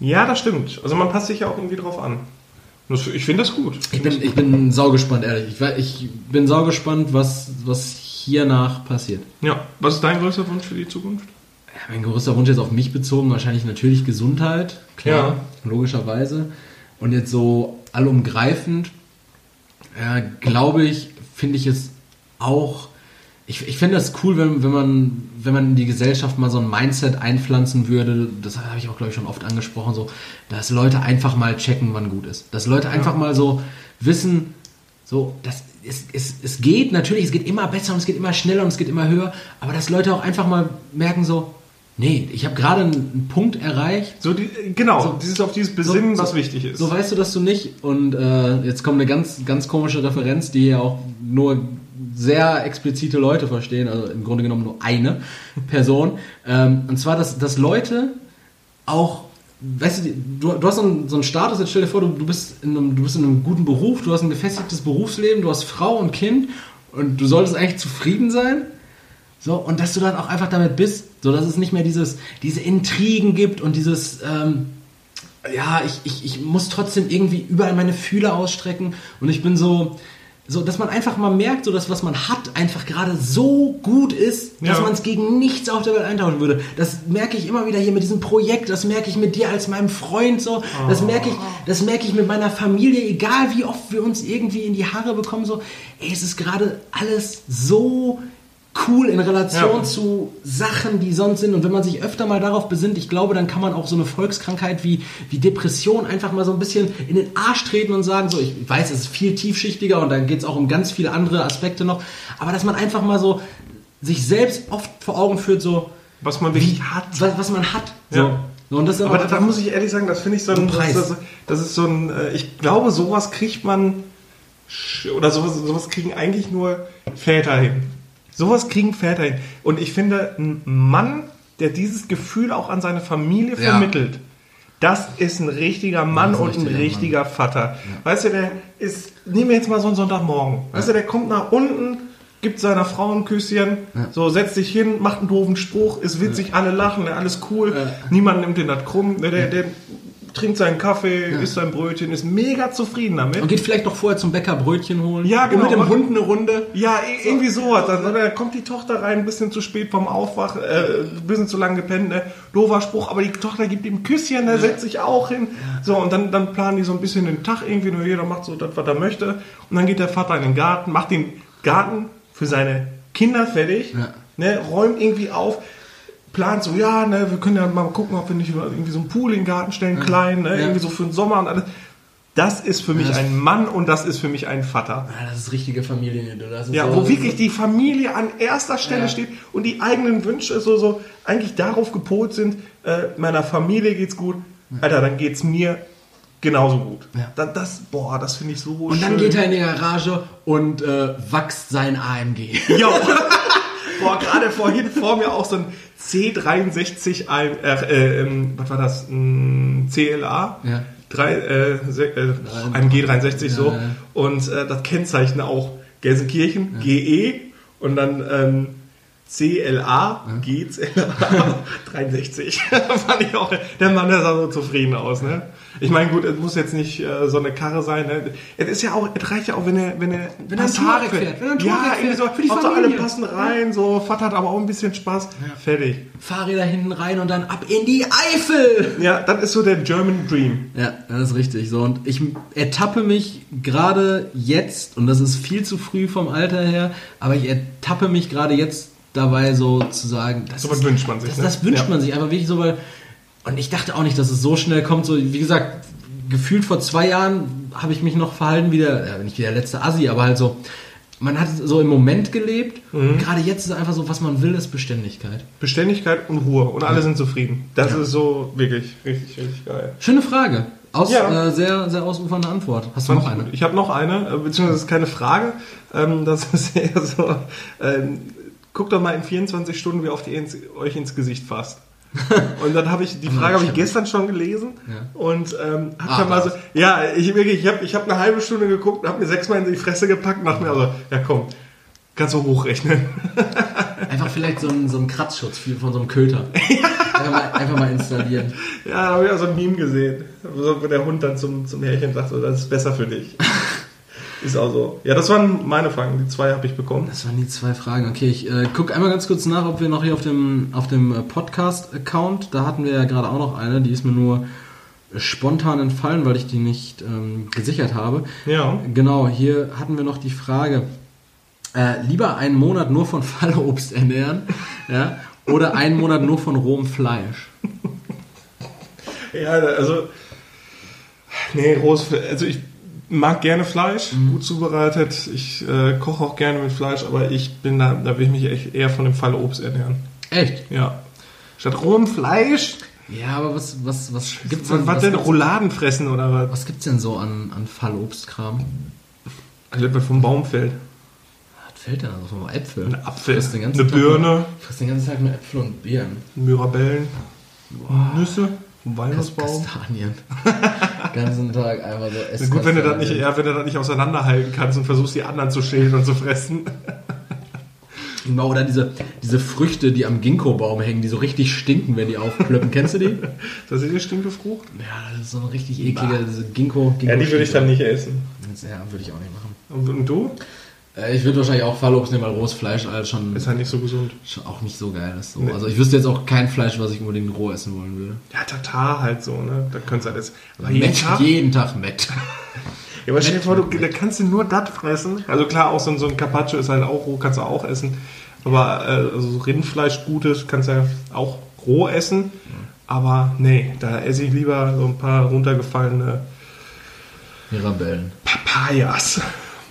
Ja, das stimmt. Also man passt sich ja auch irgendwie drauf an. Das, ich finde das gut. Ich bin, ich bin saugespannt, ehrlich. Ich, ich bin saugespannt, was, was hiernach passiert. Ja, was ist dein größter Wunsch für die Zukunft? Ja, Mein größter Wunsch jetzt auf mich bezogen, wahrscheinlich natürlich Gesundheit, klar, logischerweise. Und jetzt so allumgreifend, äh, glaube ich, finde ich es auch, ich, ich finde das cool, wenn, wenn, man, wenn man in die Gesellschaft mal so ein Mindset einpflanzen würde, das habe ich auch, glaube ich, schon oft angesprochen, so, dass Leute einfach mal checken, wann gut ist. Dass Leute einfach mal so wissen, so, das, es, es, es geht, natürlich, es geht immer besser und es geht immer schneller und es geht immer höher, aber dass Leute auch einfach mal merken, so, nee, ich habe gerade einen, Punkt erreicht, So die, genau, So- dieses auf dieses Besinnen, so- was wichtig ist. so weißt du, dass du nicht. Und äh, jetzt kommt eine ganz, ganz komische Referenz, die ja auch nur sehr explizite Leute verstehen, also im Grunde genommen nur eine Person. Ähm, und zwar, dass, dass Leute auch, weißt du, du, du hast so einen, so einen Status, jetzt stell dir vor, du, du, bist in einem, du bist in einem guten Beruf, du hast ein gefestigtes Berufsleben, du hast Frau und Kind und du solltest eigentlich zufrieden sein. So, und dass du dann auch einfach damit bist, so dass es nicht mehr dieses, diese Intrigen gibt und dieses, ähm, ja, ich, ich, ich muss trotzdem irgendwie überall meine Fühler ausstrecken und ich bin so, so, dass man einfach mal merkt, so dass was man hat einfach gerade so gut ist, dass Ja. man es gegen nichts auf der Welt eintauschen würde. Das merke ich immer wieder hier mit diesem Projekt, das merke ich mit dir als meinem Freund so, das merke ich, das merke ich mit meiner Familie, egal wie oft wir uns irgendwie in die Haare bekommen, so, ey, es ist gerade alles so cool in Relation Ja. zu Sachen, die sonst sind. Und wenn man sich öfter mal darauf besinnt, ich glaube, dann kann man auch so eine Volkskrankheit wie, wie Depression einfach mal so ein bisschen in den Arsch treten und sagen, so, ich weiß, es ist viel tiefschichtiger und da geht es auch um ganz viele andere Aspekte noch, aber dass man einfach mal so sich selbst oft vor Augen führt, so, was man wirklich hat. was, was man hat. So. Ja. So, Und das Aber da, da muss ich ehrlich sagen, das finde ich so ein, Preis. Das, das, ist so ein, äh, ich glaube, sowas kriegt man, oder sowas, sowas kriegen eigentlich nur Väter hin. Sowas kriegen Väter hin. Und ich finde, ein Mann, der dieses Gefühl auch an seine Familie Ja. vermittelt, das ist ein richtiger Mann ein und ein richtiger richtiger Vater. Weißt du, der ist, nehmen wir jetzt mal so einen Sonntagmorgen. Weißt du, der kommt nach unten, gibt seiner Frau ein Küsschen, so setzt sich hin, macht einen doofen Spruch, ist witzig, alle lachen, alles cool, niemand nimmt den das krumm, ne, der, der trinkt seinen Kaffee, isst sein Brötchen, ist mega zufrieden damit. und geht vielleicht noch vorher zum Bäcker Brötchen holen. Ja, genau. Und mit dem Hund eine Runde. Ja, i- irgendwie sowas. Dann, dann kommt die Tochter rein, ein bisschen zu spät vom Aufwachen, äh, ein bisschen zu lange gepennt, ne? doofer Spruch, aber die Tochter gibt ihm ein Küsschen, der setzt sich auch hin. So, und dann, dann planen die so ein bisschen den Tag irgendwie, nur jeder macht so das, was er möchte. Und dann geht der Vater in den Garten, macht den Garten für seine Kinder fertig, Ja. ne? räumt irgendwie auf, plant so, ja, ne, wir können ja mal gucken, ob wir nicht irgendwie so einen Pool in den Garten stellen, klein, ne? Irgendwie so für den Sommer und alles. Das ist für mich ein Mann und das ist für mich ein Vater. Ja, das ist richtige Familie. Das ist Ja, so- wo wirklich die Familie an erster Stelle Ja. steht und die eigenen Wünsche so, so eigentlich darauf gepolt sind, äh, meiner Familie geht's gut, Alter, dann geht's mir genauso gut. Ja. Dann das, boah, das finde ich so Und schön. dann geht er in die Garage und äh, wachst sein AMG. Jo. boah, gerade vorhin vor mir auch so ein C63, ein, äh, äh, ähm, was war das, ein CLA? Ja. Drei, äh, se- äh, ein G63 so. Ja, ja. Und äh, das Kennzeichen auch Gelsenkirchen, GE. Und dann ähm, CLA, GCLA 63. Fand ich auch, der Mann der sah so zufrieden aus, ne? Ich meine, gut, es muss jetzt nicht äh, so eine Karre sein. Ne? Es ist ja auch, es reicht ja auch, wenn er, wenn er, Wenn er Touareg fährt, wenn er ja, Touareg irgendwie so, fährt, für die Hauptsache alle Familie. passen rein, so, Vater hat aber auch ein bisschen Spaß. Fertig. Fahrräder hinten rein und dann ab in die Eifel. Ja, das ist so der German Dream. Ja, das ist richtig. So und ich ertappe mich gerade jetzt und das ist viel zu früh vom Alter her, aber ich ertappe mich gerade jetzt dabei so zu sagen, das, So was ist- wünscht man sich, Das, ne? das wünscht Ja. man sich einfach wirklich so, weil und ich dachte auch nicht, dass es so schnell kommt. So wie gesagt, gefühlt vor zwei Jahren habe ich mich noch verhalten wie der, ja, nicht wie der letzte Assi, aber halt so. Man hat so im Moment gelebt Mhm. und gerade jetzt ist einfach so, was man will, ist Beständigkeit. Beständigkeit und Ruhe und alle sind zufrieden. Das ist so wirklich richtig, richtig geil. Schöne Frage. Aus, Ja. äh, sehr, sehr ausufernde Antwort. Hast du noch eine? Ich habe noch eine, äh, beziehungsweise ist keine Frage. Ähm, das ist eher so, ähm, guckt doch mal in 24 Stunden, wie oft ihr ins, euch ins Gesicht fasst. Und dann habe ich, die Frage habe ich gestern schon gelesen Ja. und ähm, hab Ah, dann mal so, ja, ich wirklich, ich habe ich hab eine halbe Stunde geguckt, habe mir sechsmal in die Fresse gepackt und dachte mir also, ja komm, kannst du hochrechnen. Einfach vielleicht so ein, so ein Kratzschutz wie von so einem Köter. Einfach mal, einfach mal installieren. Ja, da habe ich auch so ein Meme gesehen, wo der Hund dann zum, zum Härchen sagt, so, das ist besser für dich. Ist auch so. Ja, das waren meine Fragen, die zwei habe ich bekommen. Das waren die zwei Fragen. Okay, ich äh, gucke einmal ganz kurz nach, ob wir noch hier auf dem, auf dem äh, Podcast-Account, da hatten wir ja gerade auch noch eine, die ist mir nur spontan entfallen, weil ich die nicht ähm, gesichert habe. Ja. Genau, hier hatten wir noch die Frage, äh, lieber einen Monat nur von Fallobst ernähren ja, oder einen Monat nur von rohem Fleisch. Ja, also. Nee, rohes Fle- Also ich mag gerne Fleisch, gut zubereitet. Ich äh, koche auch gerne mit Fleisch, aber ich bin da, da will ich mich echt eher von dem Falle Obst ernähren. Echt? Ja. Statt rohem Fleisch, Ja, aber was, was, was gibt's denn, was was denn Rouladen fressen oder was? was gibt's denn so an, an Fallobstkram? Also was vom Baum fällt. Was fällt denn also vom Äpfel? Ein Apfel, eine Tag Birne, Nur, frisst den ganzen Tag nur Äpfel und Birnen. Mirabellen, Nüsse, ein Walnussbaum. Kastanien. ganzen Tag einfach so essen. gut, wenn du das nicht, ja, wenn du das nicht auseinanderhalten kannst und versuchst, die anderen zu schälen und zu fressen. Oder diese, diese Früchte, die am Ginkgo-Baum hängen, die so richtig stinken, wenn die aufplöppen. Kennst du die? Das ist die Stinkefrucht. Ja, das ist so ein richtig ekliger, diese Ginkgo. Ginkgo Ja, die würde ich dann nicht essen. Ja, würde ich auch nicht machen. Und, und du? Äh, ich würde wahrscheinlich auch Fallobst nehmen, weil rohes Fleisch halt schon, Ist halt nicht so gesund. auch nicht so geil ist. So. Nee. Also ich wüsste jetzt auch kein Fleisch, was ich unbedingt roh essen wollen würde. Ja, Tatar halt so, ne? Da könntest du halt jetzt. Aber jeden Met, Tag. jeden Tag Met. Ja, aber stell dir vor, du, da kannst du nur das fressen. Also klar, auch so, ein- so ein Carpaccio ist halt auch roh, kannst du auch essen. Aber äh, also so Rindfleisch Gutes kannst du ja auch roh essen. Aber nee, da esse ich lieber so ein paar runtergefallene Mirabellen. Papayas.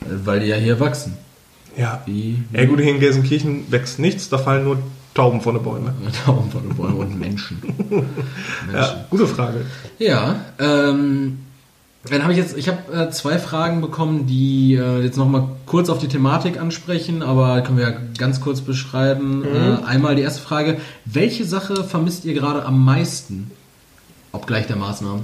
Weil die ja hier wachsen. Ja. Wie, wie Ja gut, hier in Gelsenkirchen wächst nichts, da fallen nur Tauben von den Bäumen. Tauben von den Bäumen und Menschen. Menschen. Ja, gute Frage. Ja, ähm, dann habe ich jetzt, ich habe äh, zwei Fragen bekommen, die äh, jetzt nochmal kurz auf die Thematik ansprechen, aber können wir ja ganz kurz beschreiben. Äh, einmal die erste Frage, welche Sache vermisst ihr gerade am meisten? Obgleich der Maßnahmen.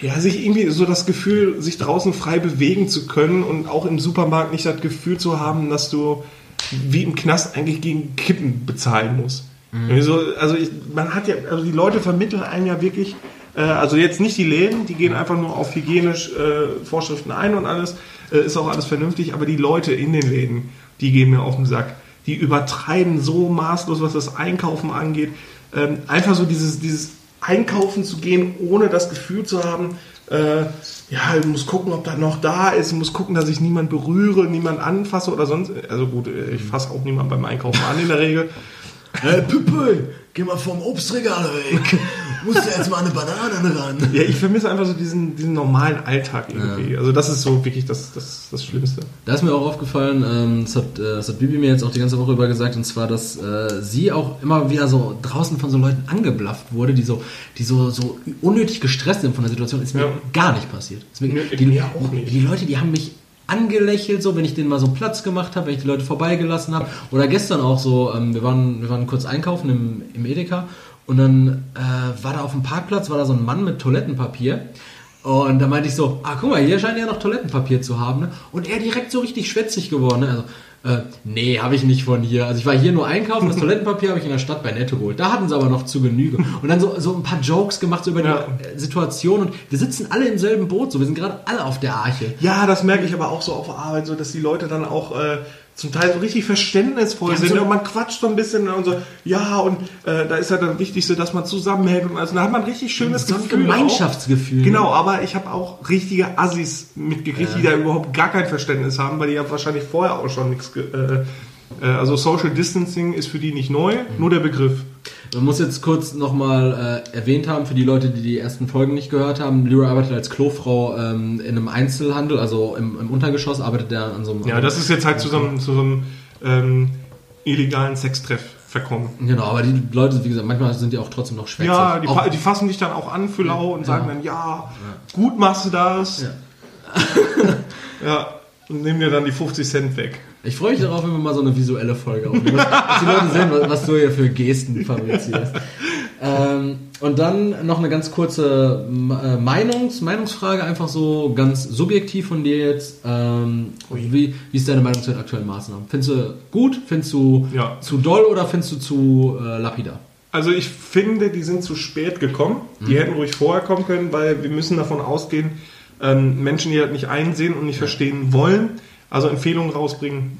Ja, sich irgendwie so das Gefühl, sich draußen frei bewegen zu können und auch im Supermarkt nicht das Gefühl zu haben, dass du wie im Knast eigentlich gegen Kippen bezahlen musst. Irgendwie So, also ich, man hat ja, also die Leute vermitteln einem ja wirklich, äh, also jetzt nicht die Läden, die gehen einfach nur auf hygienisch äh, Vorschriften ein und alles, äh, ist auch alles vernünftig, aber die Leute in den Läden, die gehen mir auf den Sack. Die übertreiben so maßlos, was das Einkaufen angeht. Ähm, einfach so dieses, dieses einkaufen zu gehen, ohne das Gefühl zu haben, äh, ja, ich muss gucken, ob das noch da ist, ich muss gucken, dass ich niemand berühre, niemand anfasse oder sonst. Also gut, ich fasse auch niemand beim Einkaufen an in der Regel. Hey Pippe, geh mal vom Obstregal weg. Musst du jetzt mal eine Banane ran. Ja, ich vermisse einfach so diesen, diesen normalen Alltag irgendwie. Also das ist so wirklich das, das, das Schlimmste. Da ist mir auch aufgefallen, ähm, das, hat, äh, das hat Bibi mir jetzt auch die ganze Woche über gesagt, und zwar, dass äh, sie auch immer wieder so draußen von so Leuten angeblafft wurde, die so, die so, so unnötig gestresst sind von der Situation. Ist mir Ja. gar nicht passiert. Ist mir, Nee, die, mir auch nicht. die Leute, die haben mich angelächelt, so wenn ich denen mal so Platz gemacht habe, wenn ich die Leute vorbeigelassen habe. Oder gestern auch so, ähm, wir, waren, wir waren kurz einkaufen im, im Edeka und dann äh, war da auf dem Parkplatz, war da so ein Mann mit Toilettenpapier. Und da meinte ich so, ah guck mal, hier scheint ja noch Toilettenpapier zu haben. Ne? Und er direkt so richtig schwätzig geworden. Ne? Also, Äh, nee, habe ich nicht von hier. Also ich war hier nur einkaufen, das Toilettenpapier habe ich in der Stadt bei Netto geholt. Da hatten sie aber noch zu Genüge. Und dann so, so ein paar Jokes gemacht so über Ja. die äh, Situation. Und wir sitzen alle im selben Boot, so wir sind gerade alle auf der Arche. Ja, das merke ich aber auch so auf der Arbeit, so dass die Leute dann auch äh, zum Teil so richtig verständnisvoll Ja, sind so- und man quatscht so ein bisschen und so, ja, und äh, da ist ja dann wichtig so, dass man zusammenhält und also da hat man ein richtig schönes So ein Gefühl. Gemeinschaftsgefühl. Auch. Genau, aber ich habe auch richtige Assis mitgekriegt, die da überhaupt gar kein Verständnis haben, weil die ja wahrscheinlich vorher auch schon nichts. äh, also Social Distancing ist für die nicht neu, nur der Begriff. Man muss jetzt kurz nochmal äh, erwähnt haben, für die Leute, die die ersten Folgen nicht gehört haben, Leroy arbeitet als Klofrau ähm, in einem Einzelhandel, also im, im Untergeschoss arbeitet er an so einem... Ja, das ist jetzt halt zu so einem, zu so einem ähm, illegalen Sextreff verkommen. Genau, aber die Leute, wie gesagt, manchmal sind die auch trotzdem noch schwätzig. Ja, die, auch, die fassen dich dann auch an für lau und sagen dann, ja, gut machst du das. Ja. Ja, und nehmen dir dann die 50 Cent weg. Ich freue mich darauf, wenn wir mal so eine visuelle Folge aufnehmen. Dass, die Leute sehen, was, du hier für Gesten fabrizierst. Ähm, und dann noch eine ganz kurze äh, Meinungs Meinungsfrage, einfach so ganz subjektiv von dir jetzt. Ähm, wie, wie ist deine Meinung zu den aktuellen Maßnahmen? Findest du gut? Findest du Ja. zu doll oder findest du zu äh, lapidar? Also ich finde, die sind zu spät gekommen. Die hätten ruhig vorher kommen können, weil wir müssen davon ausgehen, ähm, Menschen, die das nicht einsehen und nicht verstehen wollen, also Empfehlungen rausbringen,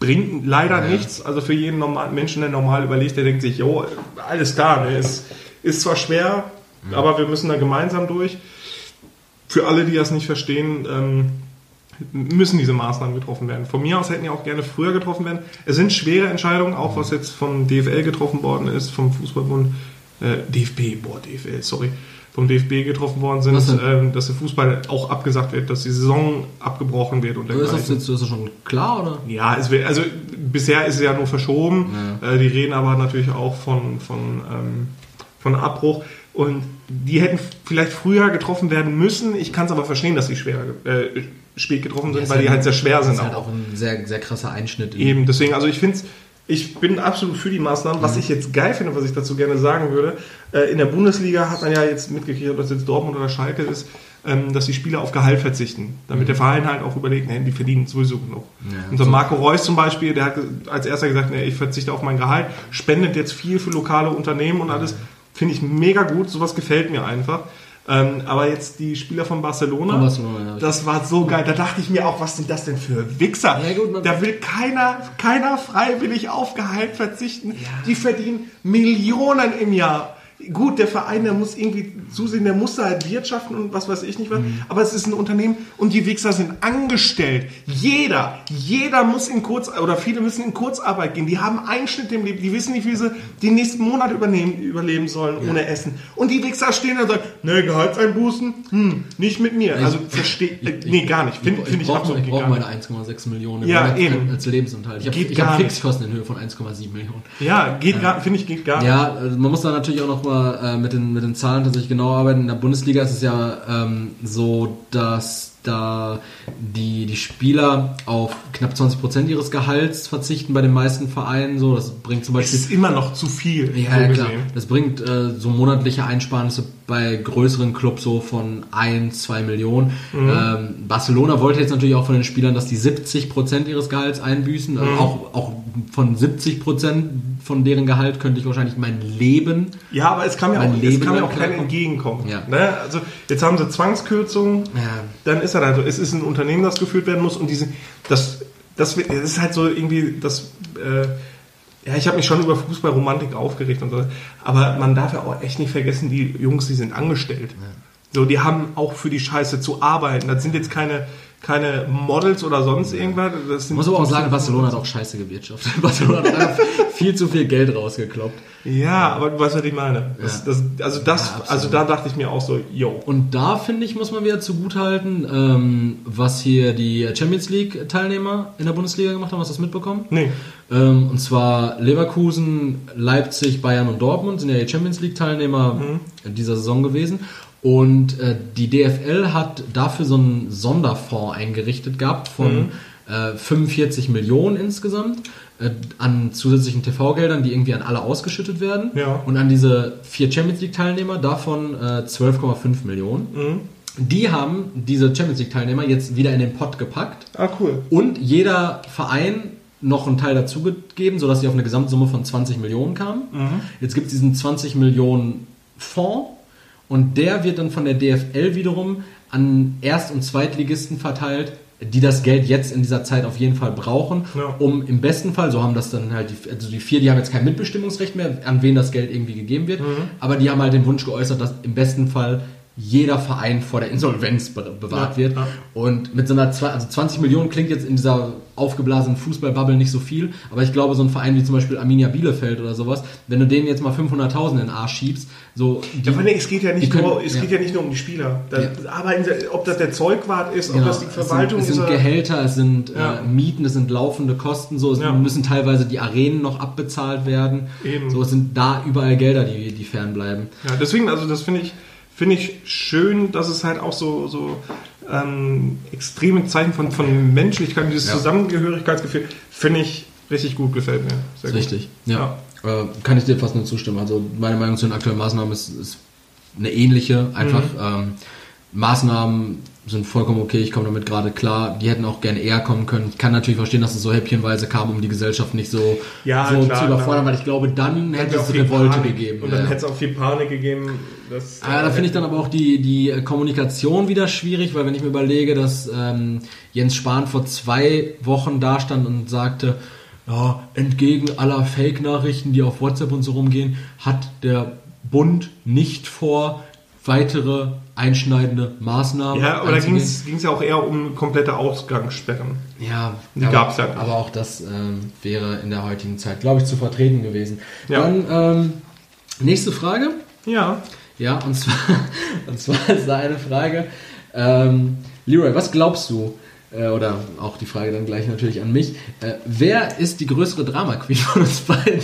bringt leider Ja. nichts. Also für jeden normalen Menschen, der normal überlegt, der denkt sich, jo, alles klar, ne, ist, ist zwar schwer, aber wir müssen da gemeinsam durch. Für alle, die das nicht verstehen, ähm, müssen diese Maßnahmen getroffen werden. Von mir aus hätten ja auch gerne früher getroffen werden. Es sind schwere Entscheidungen, auch was jetzt vom DFL getroffen worden ist, vom Fußballbund, äh, DFB, boah, DFL, sorry, vom DFB getroffen worden sind, ähm, dass der Fußball auch abgesagt wird, dass die Saison abgebrochen wird und Ist das, dergleichen. jetzt, ist das schon klar oder? Ja, es wird, also bisher ist es ja nur verschoben. Äh, die reden aber natürlich auch von, von, ähm, von Abbruch. Und die hätten vielleicht früher getroffen werden müssen. Ich kann es aber verstehen, dass sie schwer, äh, spät getroffen sind, ist weil die halt sehr schwer Das sind. ist halt auch. ein sehr, sehr krasser Einschnitt. in- Eben, deswegen, also ich finde ich bin absolut für die Maßnahmen. Mhm. Was ich jetzt geil finde, was ich dazu gerne sagen würde, äh, in der Bundesliga hat man ja jetzt mitgekriegt, ob das jetzt Dortmund oder Schalke ist, ähm, dass die Spieler auf Gehalt verzichten. Damit der Verein halt auch überlegt, nee, die verdienen sowieso genug. Mhm. Ja, Unser so- Marco Reus zum Beispiel, der hat als erster gesagt, nee, ich verzichte auf mein Gehalt, spendet jetzt viel für lokale Unternehmen und alles. Finde ich mega gut, sowas gefällt mir einfach. Ähm, aber jetzt die Spieler von Barcelona, Von Barcelona, ja. das war so geil. Da dachte ich mir auch, was sind das denn für Wichser? Ja, gut, da will keiner, keiner freiwillig auf Gehalt verzichten. Die verdienen Millionen im Jahr. Gut, der Verein, der muss irgendwie zusehen, der muss da halt wirtschaften und was weiß ich nicht was. Mhm. Aber es ist ein Unternehmen und die Wichser sind angestellt. Jeder, jeder muss in Kurz, oder viele müssen in Kurzarbeit gehen. Die haben Einschnitt im Leben. Die wissen nicht, wie sie den nächsten Monat übernehmen, überleben sollen ohne Essen. Und die Wichser stehen da und sagen, ne, Gehaltseinbußen, hm, nicht mit mir. Also verstehe, äh, nee, gar nicht. Finde find ich brauch- absolut ich brauche meine nicht. 1,6 Millionen Ja, eben. als Lebensunterhalt. Ich habe ich hab nicht. Fixkosten in Höhe von 1,7 Millionen. Ja, geht gar, finde ich, geht gar nicht. Ja, also man muss da natürlich auch noch mal äh, mit, den, mit den Zahlen tatsächlich genau arbeiten. In der Bundesliga ist es ja ähm, so, dass da die, die Spieler auf knapp 20% ihres Gehalts verzichten bei den meisten Vereinen. So, das bringt zum Es Beispiel ist immer noch zu viel. ja, so ja, klar. Das bringt äh, so monatliche Einsparnisse bei größeren Clubs so von 1, 2 Millionen. Mhm. Ähm, Barcelona wollte jetzt natürlich auch von den Spielern, dass die 70 Prozent ihres Gehalts einbüßen. Mhm. Also auch, auch von 70 Prozent von deren Gehalt könnte ich wahrscheinlich mein Leben. Ja, aber es kam ja auch, es kam ja auch kein. Entgegenkommen. Ja. Ne? Also jetzt haben sie Zwangskürzungen, Ja. dann ist er halt so, es ist ein Unternehmen, das geführt werden muss und diese, das, das, das ist halt so irgendwie das, äh, ja, ich habe mich schon über Fußballromantik aufgeregt und so, aber man darf ja auch echt nicht vergessen, die Jungs, die sind angestellt. So, die haben auch für die Scheiße zu arbeiten. Das sind jetzt keine, keine Models oder sonst irgendwas. Das muss aber auch sagen, Barcelona hat auch scheiße gewirtschaftet. Barcelona hat einfach viel zu viel Geld rausgekloppt. Ja, aber du weißt, was ich meine. Das, das, also das, Ja, also da dachte ich mir auch so, yo. Und da finde ich, muss man wieder zugutehalten, ähm, was hier die Champions League Teilnehmer in der Bundesliga gemacht haben. Hast du das mitbekommen? Nee. Ähm, und zwar Leverkusen, Leipzig, Bayern und Dortmund sind ja die Champions League Teilnehmer Mhm. in dieser Saison gewesen. Und äh, die DFL hat dafür so einen Sonderfonds eingerichtet gehabt von Mhm. äh, 45 Millionen insgesamt äh, an zusätzlichen TV-Geldern, die irgendwie an alle ausgeschüttet werden. Ja. Und an diese vier Champions League-Teilnehmer davon äh, 12,5 Millionen. Mhm. Die haben diese Champions League-Teilnehmer jetzt wieder in den Pott gepackt. Ah, cool. Und jeder Verein noch einen Teil dazugegeben, sodass sie auf eine Gesamtsumme von 20 Millionen kamen. Mhm. Jetzt gibt es diesen 20 Millionen Fonds und der wird dann von der DFL wiederum an Erst- und Zweitligisten verteilt, die das Geld jetzt in dieser Zeit auf jeden Fall brauchen, Ja. um im besten Fall, so haben das dann halt die, also die vier, die haben jetzt kein Mitbestimmungsrecht mehr, an wen das Geld irgendwie gegeben wird, Mhm. aber die haben halt den Wunsch geäußert, dass im besten Fall jeder Verein vor der Insolvenz be bewahrt Ja, wird. ja. Und mit so einer, zwei, also 20 Millionen klingt jetzt in dieser aufgeblasenen Fußballbubble nicht so viel, aber ich glaube, so ein Verein wie zum Beispiel Arminia Bielefeld oder sowas, wenn du denen jetzt mal 500.000 in den Arsch schiebst, so, die, Ja, es geht ja nicht können- nur, es ja. geht ja nicht nur um die Spieler. Da, in der, ob das der Zeugwart ist, ob Genau, das die Verwaltung es sind, es ist. sind Gehälter, es sind äh, Mieten, es sind laufende Kosten, so es müssen teilweise die Arenen noch abbezahlt werden. Eben. So es sind da überall Gelder, die, die fernbleiben. Ja, deswegen, also das finde ich, finde ich schön, dass es halt auch so, so ähm, extreme Zeichen von, von Menschlichkeit, dieses Ja. Zusammengehörigkeitsgefühl, finde ich richtig gut, gefällt mir. Sehr gut. Richtig, ja. Äh, kann ich dir fast nur zustimmen. Also meine Meinung zu den aktuellen Maßnahmen ist, ist eine ähnliche. Einfach Mhm. ähm, Maßnahmen sind vollkommen okay, ich komme damit gerade klar. Die hätten auch gerne eher kommen können. Ich kann natürlich verstehen, dass es so häppchenweise kam, um die Gesellschaft nicht so, Ja, so klar, zu überfordern, weil ich glaube, dann hätte es Revolte Panik. gegeben. Und dann Ja. hätte es auch viel Panik gegeben. Dass, Ah, da finde ich dann aber auch die, die Kommunikation wieder schwierig, weil wenn ich mir überlege, dass ähm, Jens Spahn vor zwei Wochen da stand und sagte, ja, entgegen aller Fake-Nachrichten, die auf WhatsApp und so rumgehen, hat der Bund nicht vor, weitere einschneidende Maßnahmen ja, aber da ging einzugehen. es ja auch eher um komplette Ausgangssperren. Ja, Die aber, gab's ja nicht. aber auch das ähm, wäre in der heutigen Zeit, glaube ich, zu vertreten gewesen. Ja. Dann ähm, nächste Frage. Ja. Ja, und zwar, und zwar ist da eine Frage. Ähm, Leroy, was glaubst du, äh, oder auch die Frage dann gleich natürlich an mich, äh, wer ist die größere Drama Queen von uns beiden?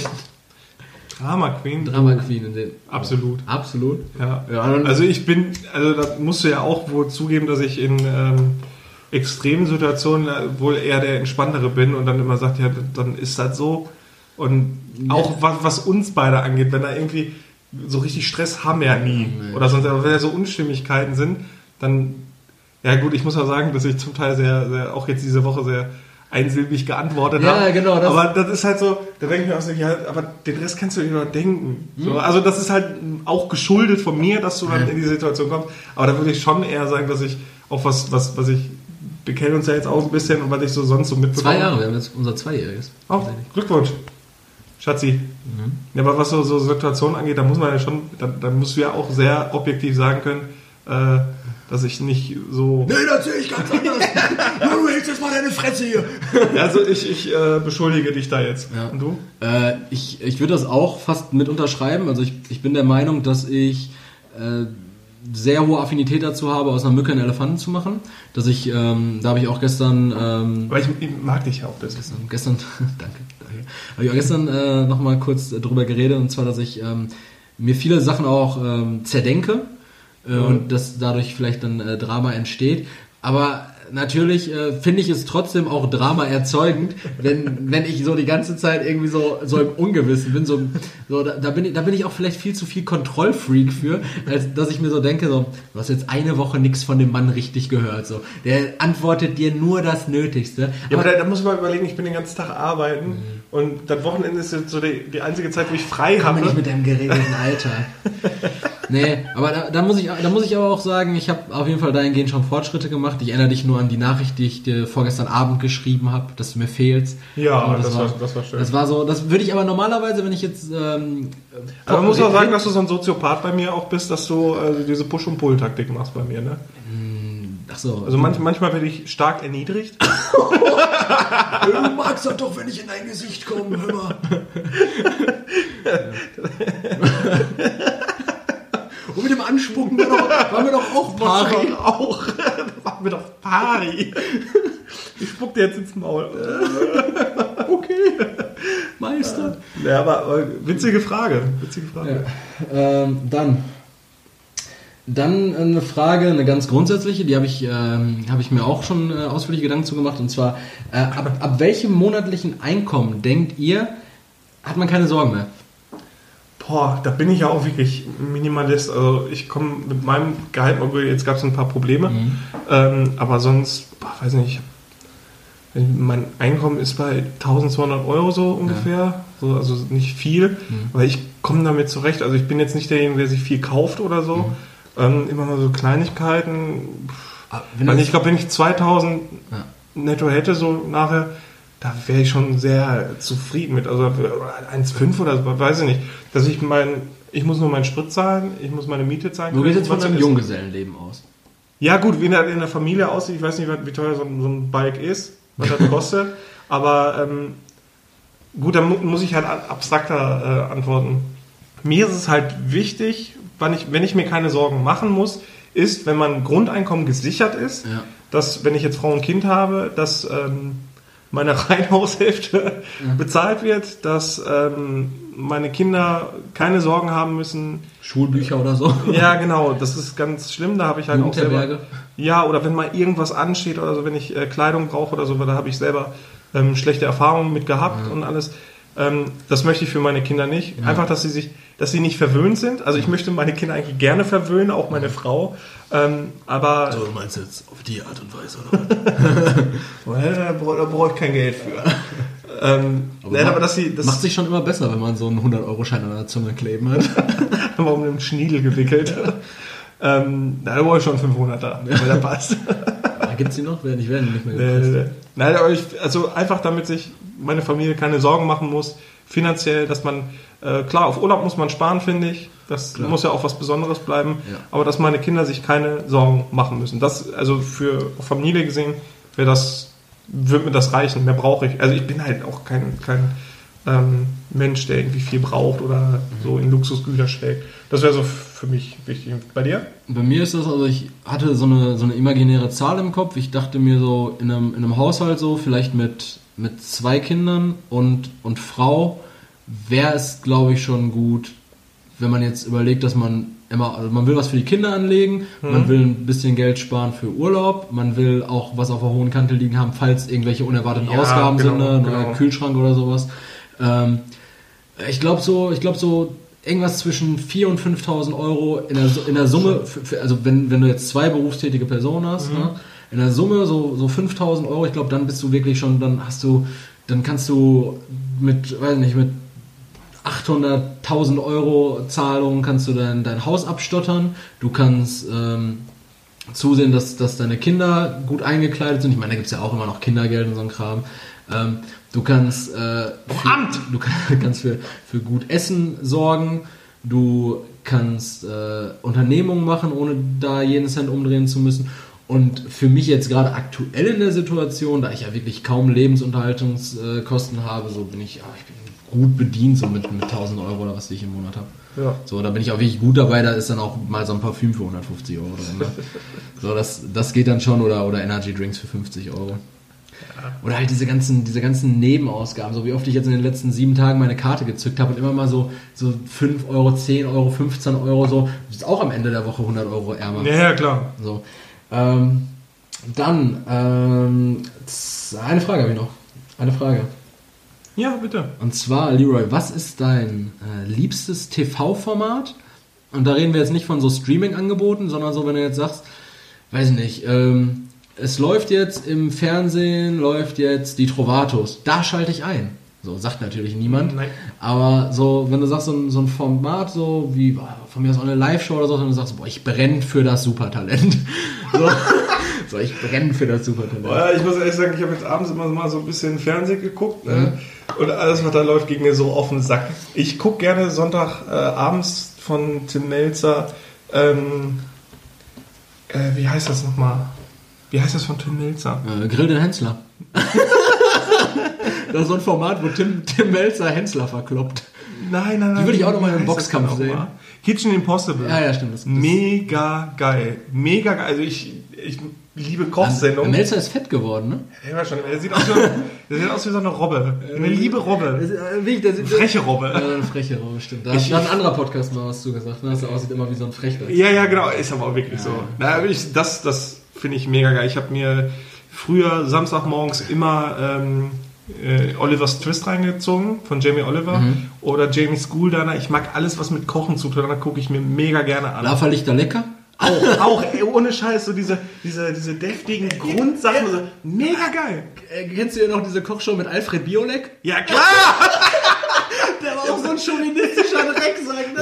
Drama Queen. Drama Queen in den. Absolut. Absolut. Ja. Ja, also ich bin, also da musst du ja auch wohl zugeben, dass ich in ähm, extremen Situationen äh, wohl eher der entspanntere bin und dann immer sagt, ja, dann ist das so. Und auch was, was uns beide angeht, wenn da irgendwie so richtig Stress haben wir ja nie. Nee. Oder sonst, aber wenn da so Unstimmigkeiten sind, dann, ja gut, ich muss ja sagen, dass ich zum Teil sehr, sehr, auch jetzt diese Woche sehr einsilbig geantwortet Ja, habe. genau, das- aber das ist halt so, da denke ich mir auch so, ja, aber den Rest kannst du dir nur denken. So, also das ist halt auch geschuldet von mir, dass du dann Hm. Ja. in die Situation kommst. Aber da würde ich schon eher sagen, dass ich auch was, was, was ich, wir kennen uns ja jetzt auch ein bisschen und was ich so sonst so mitbekomme. Zwei Jahre, wir haben jetzt unser Zweijähriges. Oh, Glückwunsch. Schatzi. Mhm. Ja, aber was so, so Situationen angeht, da muss man ja schon, da, da musst du ja auch sehr objektiv sagen können, äh, dass ich nicht so. Nee, das sehe ich ganz anders. hältst jetzt mal deine Fresse hier. Also ich, ich äh, beschuldige dich da jetzt. Ja. Und du? Äh, ich ich würde das auch fast mit unterschreiben. Also ich, ich bin der Meinung, dass ich äh, sehr hohe Affinität dazu habe, aus einer Mücke einen Elefanten zu machen. Dass ich, ähm, da habe ich auch gestern, ähm, Aber ich, ich mag dich ja auch das. gestern, gestern danke, danke, habe ich auch gestern äh, nochmal kurz drüber geredet und zwar, dass ich ähm, mir viele Sachen auch ähm, zerdenke äh, Mhm. und dass dadurch vielleicht dann äh, Drama entsteht. Aber natürlich äh, finde ich es trotzdem auch Drama erzeugend, wenn, wenn ich so die ganze Zeit irgendwie so, so im Ungewissen bin. So, so da, da, bin ich, da bin ich auch vielleicht viel zu viel Kontrollfreak für, als dass ich mir so denke, so, du hast jetzt eine Woche nichts von dem Mann richtig gehört. So. Der antwortet dir nur das Nötigste. Ja, aber da, da muss man überlegen, ich bin den ganzen Tag arbeiten und das Wochenende ist jetzt so die, die einzige Zeit, wo ich frei Kann man nicht habe. mit deinem geregelten Alter. nee, aber da, da, muss ich, da muss ich aber auch sagen, ich habe auf jeden Fall dahingehend schon Fortschritte gemacht. Ich erinnere dich nur an die Nachricht, die ich dir vorgestern Abend geschrieben habe, dass du mir fehlst. Ja, So, das war- das war schön. Das war so, das würde ich aber normalerweise, wenn ich jetzt. Ähm, Aber man muss auch sagen, dass du so ein Soziopath bei mir auch bist, dass du äh, diese Push- und Pull-Taktik machst bei mir. Ne? Ach so. Also manch, manchmal werde ich stark erniedrigt. du magst das doch, wenn ich in dein Gesicht komme, hör mal. Anspucken war, doch, waren wir doch auch pari. Auch. Machen wir doch Pari. Ich spuck dir jetzt ins Maul. Okay. Meister. Ja, aber, witzige Frage. Witzige Frage. Ähm, dann. Dann eine Frage, eine ganz grundsätzliche, die habe ich, ähm, habe ich mir auch schon äh, ausführlich Gedanken zu gemacht. Und zwar, äh, ab, ab welchem monatlichen Einkommen denkt ihr, hat man keine Sorgen mehr? Boah, da bin ich ja auch wirklich Minimalist. Also ich komme mit meinem Gehalt, obwohl jetzt gab es ein paar Probleme. Ähm, aber sonst, boah, weiß nicht, mein Einkommen ist bei 1200 Euro so ungefähr, so, also nicht viel, Mhm. aber ich komme damit zurecht. Also ich bin jetzt nicht derjenige, der sich viel kauft oder so. Mhm. Ähm, immer mal so Kleinigkeiten. Wenn Also ich glaube, wenn ich 2000 Ja. netto hätte, so nachher, da wäre ich schon sehr zufrieden mit. Also 1,5 oder so, weiß ich nicht. Dass ich mein, ich muss nur meinen Sprit zahlen, ich muss meine Miete zahlen. Du gehst jetzt von deinem. Junggesellenleben aus. Ja gut, wie in der, in der Familie aussieht, ich weiß nicht, wie teuer so ein, so ein Bike ist, was das kostet, aber ähm, gut, dann mu muss ich halt abstrakter äh, antworten. Mir ist es halt wichtig, wann ich, wenn ich mir keine Sorgen machen muss, ist, wenn mein Grundeinkommen gesichert ist, Ja. dass, wenn ich jetzt Frau und Kind habe, dass ähm, meine Reihenhaushälfte bezahlt wird, dass ähm, meine Kinder keine Sorgen haben müssen, Schulbücher oder so. ja, genau, das ist ganz schlimm. Da habe ich halt auch selber. Ja, oder wenn mal irgendwas ansteht oder so, wenn ich äh, Kleidung brauche oder so, da habe ich selber ähm, schlechte Erfahrungen mit gehabt und alles. Ähm, das möchte ich für meine Kinder nicht. Einfach, dass sie sich, dass sie nicht verwöhnt sind. Also ich möchte meine Kinder eigentlich gerne verwöhnen, auch meine Frau. Ähm, aber du meinst jetzt auf die Art und Weise, oder? Well, da brauche da brauch ich kein Geld für. ähm, nein, aber dass sie das Macht sich schon immer besser, wenn man so einen 100-Euro-Schein an der Zunge kleben hat. haben wir um den Schniedel gewickelt. ähm, na, da brauche ich schon 500er, wenn der passt. Da gibt's die noch? Werden nicht, werden nicht mehr Nee, nee, gepresst. nee. Nein, aber ich, also einfach damit sich meine Familie keine Sorgen machen muss, finanziell, dass man, äh, klar, auf Urlaub muss man sparen, finde ich. Das Klar. muss ja auch was Besonderes bleiben. Ja. Aber dass meine Kinder sich keine Sorgen machen müssen. Das, also für Familie gesehen, wäre das, würde mir das reichen. Mehr brauche ich. Also ich bin halt auch kein, kein ähm, Mensch, der irgendwie viel braucht oder so in Luxusgüter schlägt. Das wäre so für mich wichtig. Bei dir? Bei mir ist das, also ich hatte so eine, so eine imaginäre Zahl im Kopf. Ich dachte mir so, in einem, in einem Haushalt so, vielleicht mit, mit zwei Kindern und, und Frau, wäre es, glaube ich, schon gut, wenn man jetzt überlegt, dass man immer, also man will was für die Kinder anlegen, man will ein bisschen Geld sparen für Urlaub, man will auch was auf der hohen Kante liegen haben, falls irgendwelche unerwarteten Ja, Ausgaben sind, genau, ne, genau. neuer Kühlschrank oder sowas. Ähm, ich glaube so, ich glaube so irgendwas zwischen 4.000 und 5.000 Euro in der, in der Summe, für, für, also wenn, wenn du jetzt zwei berufstätige Personen hast, Mhm. ne, in der Summe so, so 5.000 Euro, ich glaube, dann bist du wirklich schon, dann hast du, dann kannst du mit, weiß nicht, mit 800.000 Euro Zahlungen kannst du dein, dein Haus abstottern, du kannst ähm, zusehen, dass, dass deine Kinder gut eingekleidet sind. Ich meine, da gibt es ja auch immer noch Kindergeld und so ein Kram. Ähm, du kannst, äh, für, Amt! du kann- kannst für, für gut Essen sorgen. Du kannst äh, Unternehmungen machen, ohne da jeden Cent umdrehen zu müssen. Und für mich jetzt gerade aktuell in der Situation, da ich ja wirklich kaum Lebensunterhaltungskosten habe, so bin ich, ja, ich bin gut bedient, so mit, mit 1000 Euro oder was ich im Monat habe. Ja. So, da bin ich auch wirklich gut dabei, da ist dann auch mal so ein Parfüm für 150 Euro drin. Ne? So, das, das geht dann schon oder, oder Energy Drinks für 50 Euro. Oder halt diese ganzen, diese ganzen Nebenausgaben, so wie oft ich jetzt in den letzten sieben Tagen meine Karte gezückt habe und immer mal so, so 5 Euro, 10 Euro, 15 Euro, so, ist auch am Ende der Woche 100 Euro ärmer. Ja, ja, klar. So. Ähm, dann, ähm, eine Frage habe ich noch. Eine Frage. Ja, bitte. Und zwar, Leroy, was ist dein äh, liebstes TV-Format? Und da reden wir jetzt nicht von so Streaming-Angeboten, sondern so, wenn du jetzt sagst, weiß ich nicht, ähm, es läuft jetzt im Fernsehen, läuft jetzt die Trovatos. Da schalte ich ein. So, sagt natürlich niemand. Nein. Aber so, wenn du sagst, so ein, so ein Format, so wie boah, von mir aus auch eine Live-Show oder so, und du sagst, boah, ich brenne für das Supertalent. So, so ich brenne für das Supertalent. Ja, ich muss ehrlich sagen, ich habe jetzt abends immer mal so ein bisschen Fernsehen geguckt Mhm. ne? und alles, was da läuft, ging mir so auf den Sack. Ich gucke gerne Sonntag äh, abends von Tim Melzer, ähm, äh, wie heißt das nochmal? Wie heißt das von Tim Melzer? Äh, Grill den Hensler. das ist so ein Format, wo Tim, Tim Melzer Hensler verkloppt. Nein, nein, nein. Die würde ich auch wie noch mal im Boxkampf denn sehen. nochmal? Kitchen Impossible. Ja, ja, stimmt. Das, das Mega geil. Mega geil. Also ich, ich liebe Kochsendungen. Melzer ist fett geworden, ne? Ja, schon. Er sieht, aus wie, der sieht aus wie so eine Robbe. Eine liebe Robbe. Eine Freche Robbe. Ja, eine freche Robbe, stimmt. Da Ich- hat ein anderer Podcast mal was zu gesagt, ne? dass er aussieht immer wie so ein Frechter. Ja, ja, genau. Ist aber auch wirklich so. Na, ich, das das finde ich mega geil. Ich habe mir früher Samstagmorgens immer ähm, äh, Oliver's Twist reingezogen von Jamie Oliver Mhm. oder Jamie School Diner. Ich mag alles, was mit Kochen zu tun hat. Da gucke ich mir mega gerne an. Lava Lichter lecker? Auch, auch, ey, ohne Scheiß, so diese, diese, diese deftigen Grundsachen. So, mega geil. Äh, kennst du ja noch diese Kochshow mit Alfred Biolek? Ja, klar! Der war auch so ein chauvinistischer?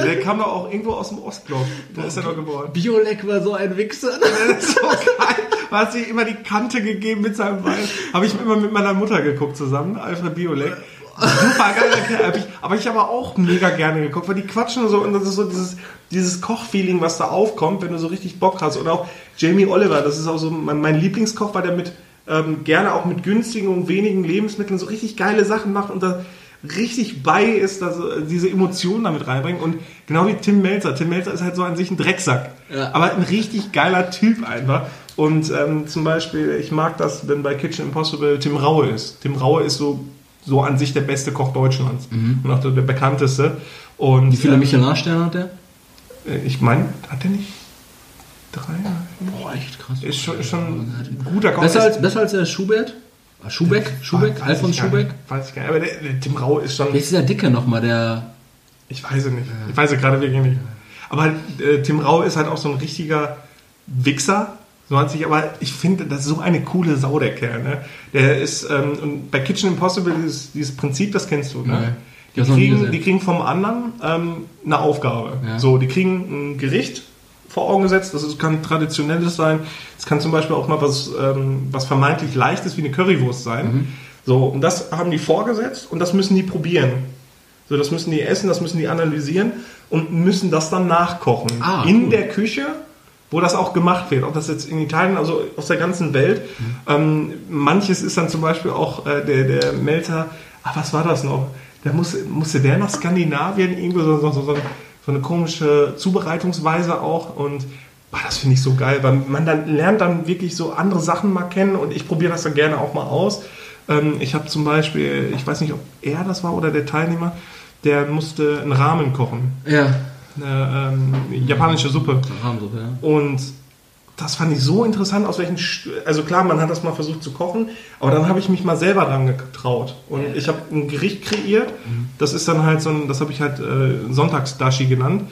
Der kam doch auch irgendwo aus dem Ostblock. Da ist er doch geboren. Biolek war so ein Wichser. So geil. Man hat sich immer die Kante gegeben mit seinem Wein. Habe ich immer mit meiner Mutter geguckt zusammen, Alfred Biolek. Super geiler Kerl. Aber ich habe auch mega gerne geguckt, weil die quatschen so und das ist so dieses, dieses Kochfeeling, was da aufkommt, wenn du so richtig Bock hast. Und auch Jamie Oliver, das ist auch so mein, mein Lieblingskoch, weil der mit ähm, gerne auch mit günstigen und wenigen Lebensmitteln so richtig geile Sachen macht und da richtig bei ist, dass er diese Emotionen damit reinbringt. Und genau wie Tim Melzer. Tim Melzer ist halt so an sich ein Drecksack. Ja. Aber ein richtig geiler Typ einfach. Und ähm, zum Beispiel, ich mag das, wenn bei Kitchen Impossible Tim Raue ist. Tim Raue ist so, so an sich der beste Koch Deutschlands. Und auch der, der bekannteste. Und, Mhm. Wie viele ähm, Michelin-Sterne hat der? äh, Ich meine, hat der nicht drei? Boah, echt krass. Ist schon, schon ein guter Koch. Besser als, besser als der Schubeck? Schubeck? Schubeck? Weiß Alfons Schubeck? nicht. Weiß ich gar nicht. Aber der, der Tim Raue ist schon. Wer ist dieser Dicke nochmal, der... Ich weiß es nicht. Ich weiß es gerade wirklich nicht. Aber äh, Tim Rau ist halt auch so ein richtiger Wichser. So hat sich, aber ich finde, das ist so eine coole Sau, der Kerl. Ne? Der ist, ähm, und bei Kitchen Impossible, dieses, dieses Prinzip, das kennst du, ne? Nee. Ich Die kriegen, die kriegen vom anderen ähm, eine Aufgabe. Ja. So, die kriegen ein Gericht vor Augen gesetzt. Das kann traditionelles sein. Es kann zum Beispiel auch mal was, ähm, was vermeintlich leichtes wie eine Currywurst sein. Mhm. So, und das haben die vorgesetzt und das müssen die probieren. So, das müssen die essen, das müssen die analysieren und müssen das dann nachkochen. Ah, in cool. der Küche, wo das auch gemacht wird. Ob das jetzt in Italien, also aus der ganzen Welt. Ähm, manches ist dann zum Beispiel auch äh, der, der Melzer, ah, was war das noch? Da muss, musste der nach Skandinavien, irgendwo so, so, so, so so eine komische Zubereitungsweise auch und boah, das finde ich so geil, weil man dann lernt dann wirklich so andere Sachen mal kennen und ich probiere das dann gerne auch mal aus. Ähm, ich habe zum Beispiel, ich weiß nicht, ob er das war oder der Teilnehmer, der musste einen Rahmen kochen, Ja. eine ähm, japanische Suppe. Rahmensuppe, ja. Und das fand ich so interessant, aus welchen, St- also klar, man hat das mal versucht zu kochen, aber dann habe ich mich mal selber dran getraut. Und ich habe ein Gericht kreiert, das ist dann halt so ein, das habe ich halt äh, Sonntagsdashi genannt.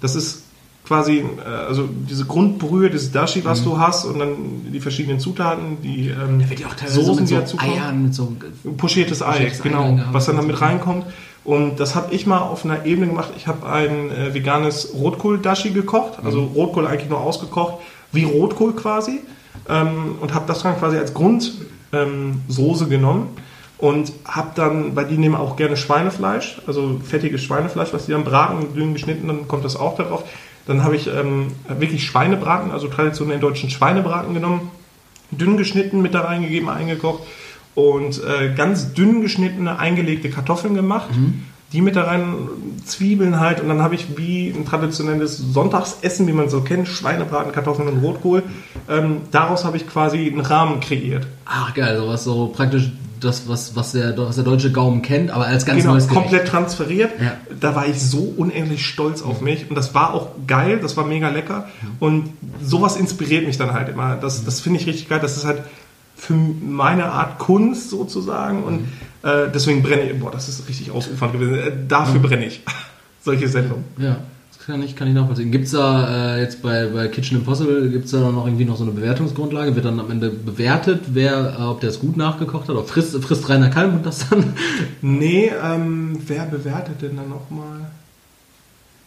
Das ist quasi, äh, also diese Grundbrühe, dieses Dashi, was du hast und dann die verschiedenen Zutaten, die ähm, Wird ja auch teilweise Soßen, mit die so. Eiern, mit so... Pochiertes Ei, Pochiertes Ei genau, drin gehabt. was dann damit reinkommt. Und das habe ich mal auf einer Ebene gemacht. Ich habe ein äh, veganes Rotkohl-Dashi gekocht, also Rotkohl eigentlich nur ausgekocht, wie Rotkohl quasi. Ähm, und habe das dann quasi als Grundsoße ähm, genommen. Und habe dann, weil die nehmen auch gerne Schweinefleisch, also fettiges Schweinefleisch, was die dann braten, dünn geschnitten, dann kommt das auch darauf. Dann habe ich ähm, wirklich Schweinebraten, also traditionell deutschen Schweinebraten genommen, dünn geschnitten, mit da reingegeben, eingekocht und äh, ganz dünn geschnittene, eingelegte Kartoffeln gemacht. Die mit da rein, Zwiebeln halt und dann habe ich wie ein traditionelles Sonntagsessen, wie man so kennt, Schweinebraten, Kartoffeln und Rotkohl. Ähm, daraus habe ich quasi einen Rahmen kreiert. Ach geil, sowas so praktisch das, was, was, der, was der deutsche Gaumen kennt, aber als ganz Genau, neues Gericht. komplett transferiert. Ja. Da war ich so unendlich stolz auf mich und das war auch geil, das war mega lecker und sowas inspiriert mich dann halt immer. Das, das finde ich richtig geil. Das ist halt für meine Art Kunst sozusagen und äh, deswegen brenne ich. Boah, das ist richtig ausufernd gewesen. Äh, dafür brenne ich. Solche Sendungen. Ja, das kann ich, kann ich nachvollziehen. Gibt es da äh, jetzt bei, bei Kitchen Impossible, gibt es da dann noch irgendwie noch so eine Bewertungsgrundlage? Wird dann am Ende bewertet, wer, äh, ob der es gut nachgekocht hat? Oder frisst, frisst Rainer Kalmund das dann? Nee, ähm, wer bewertet denn dann nochmal?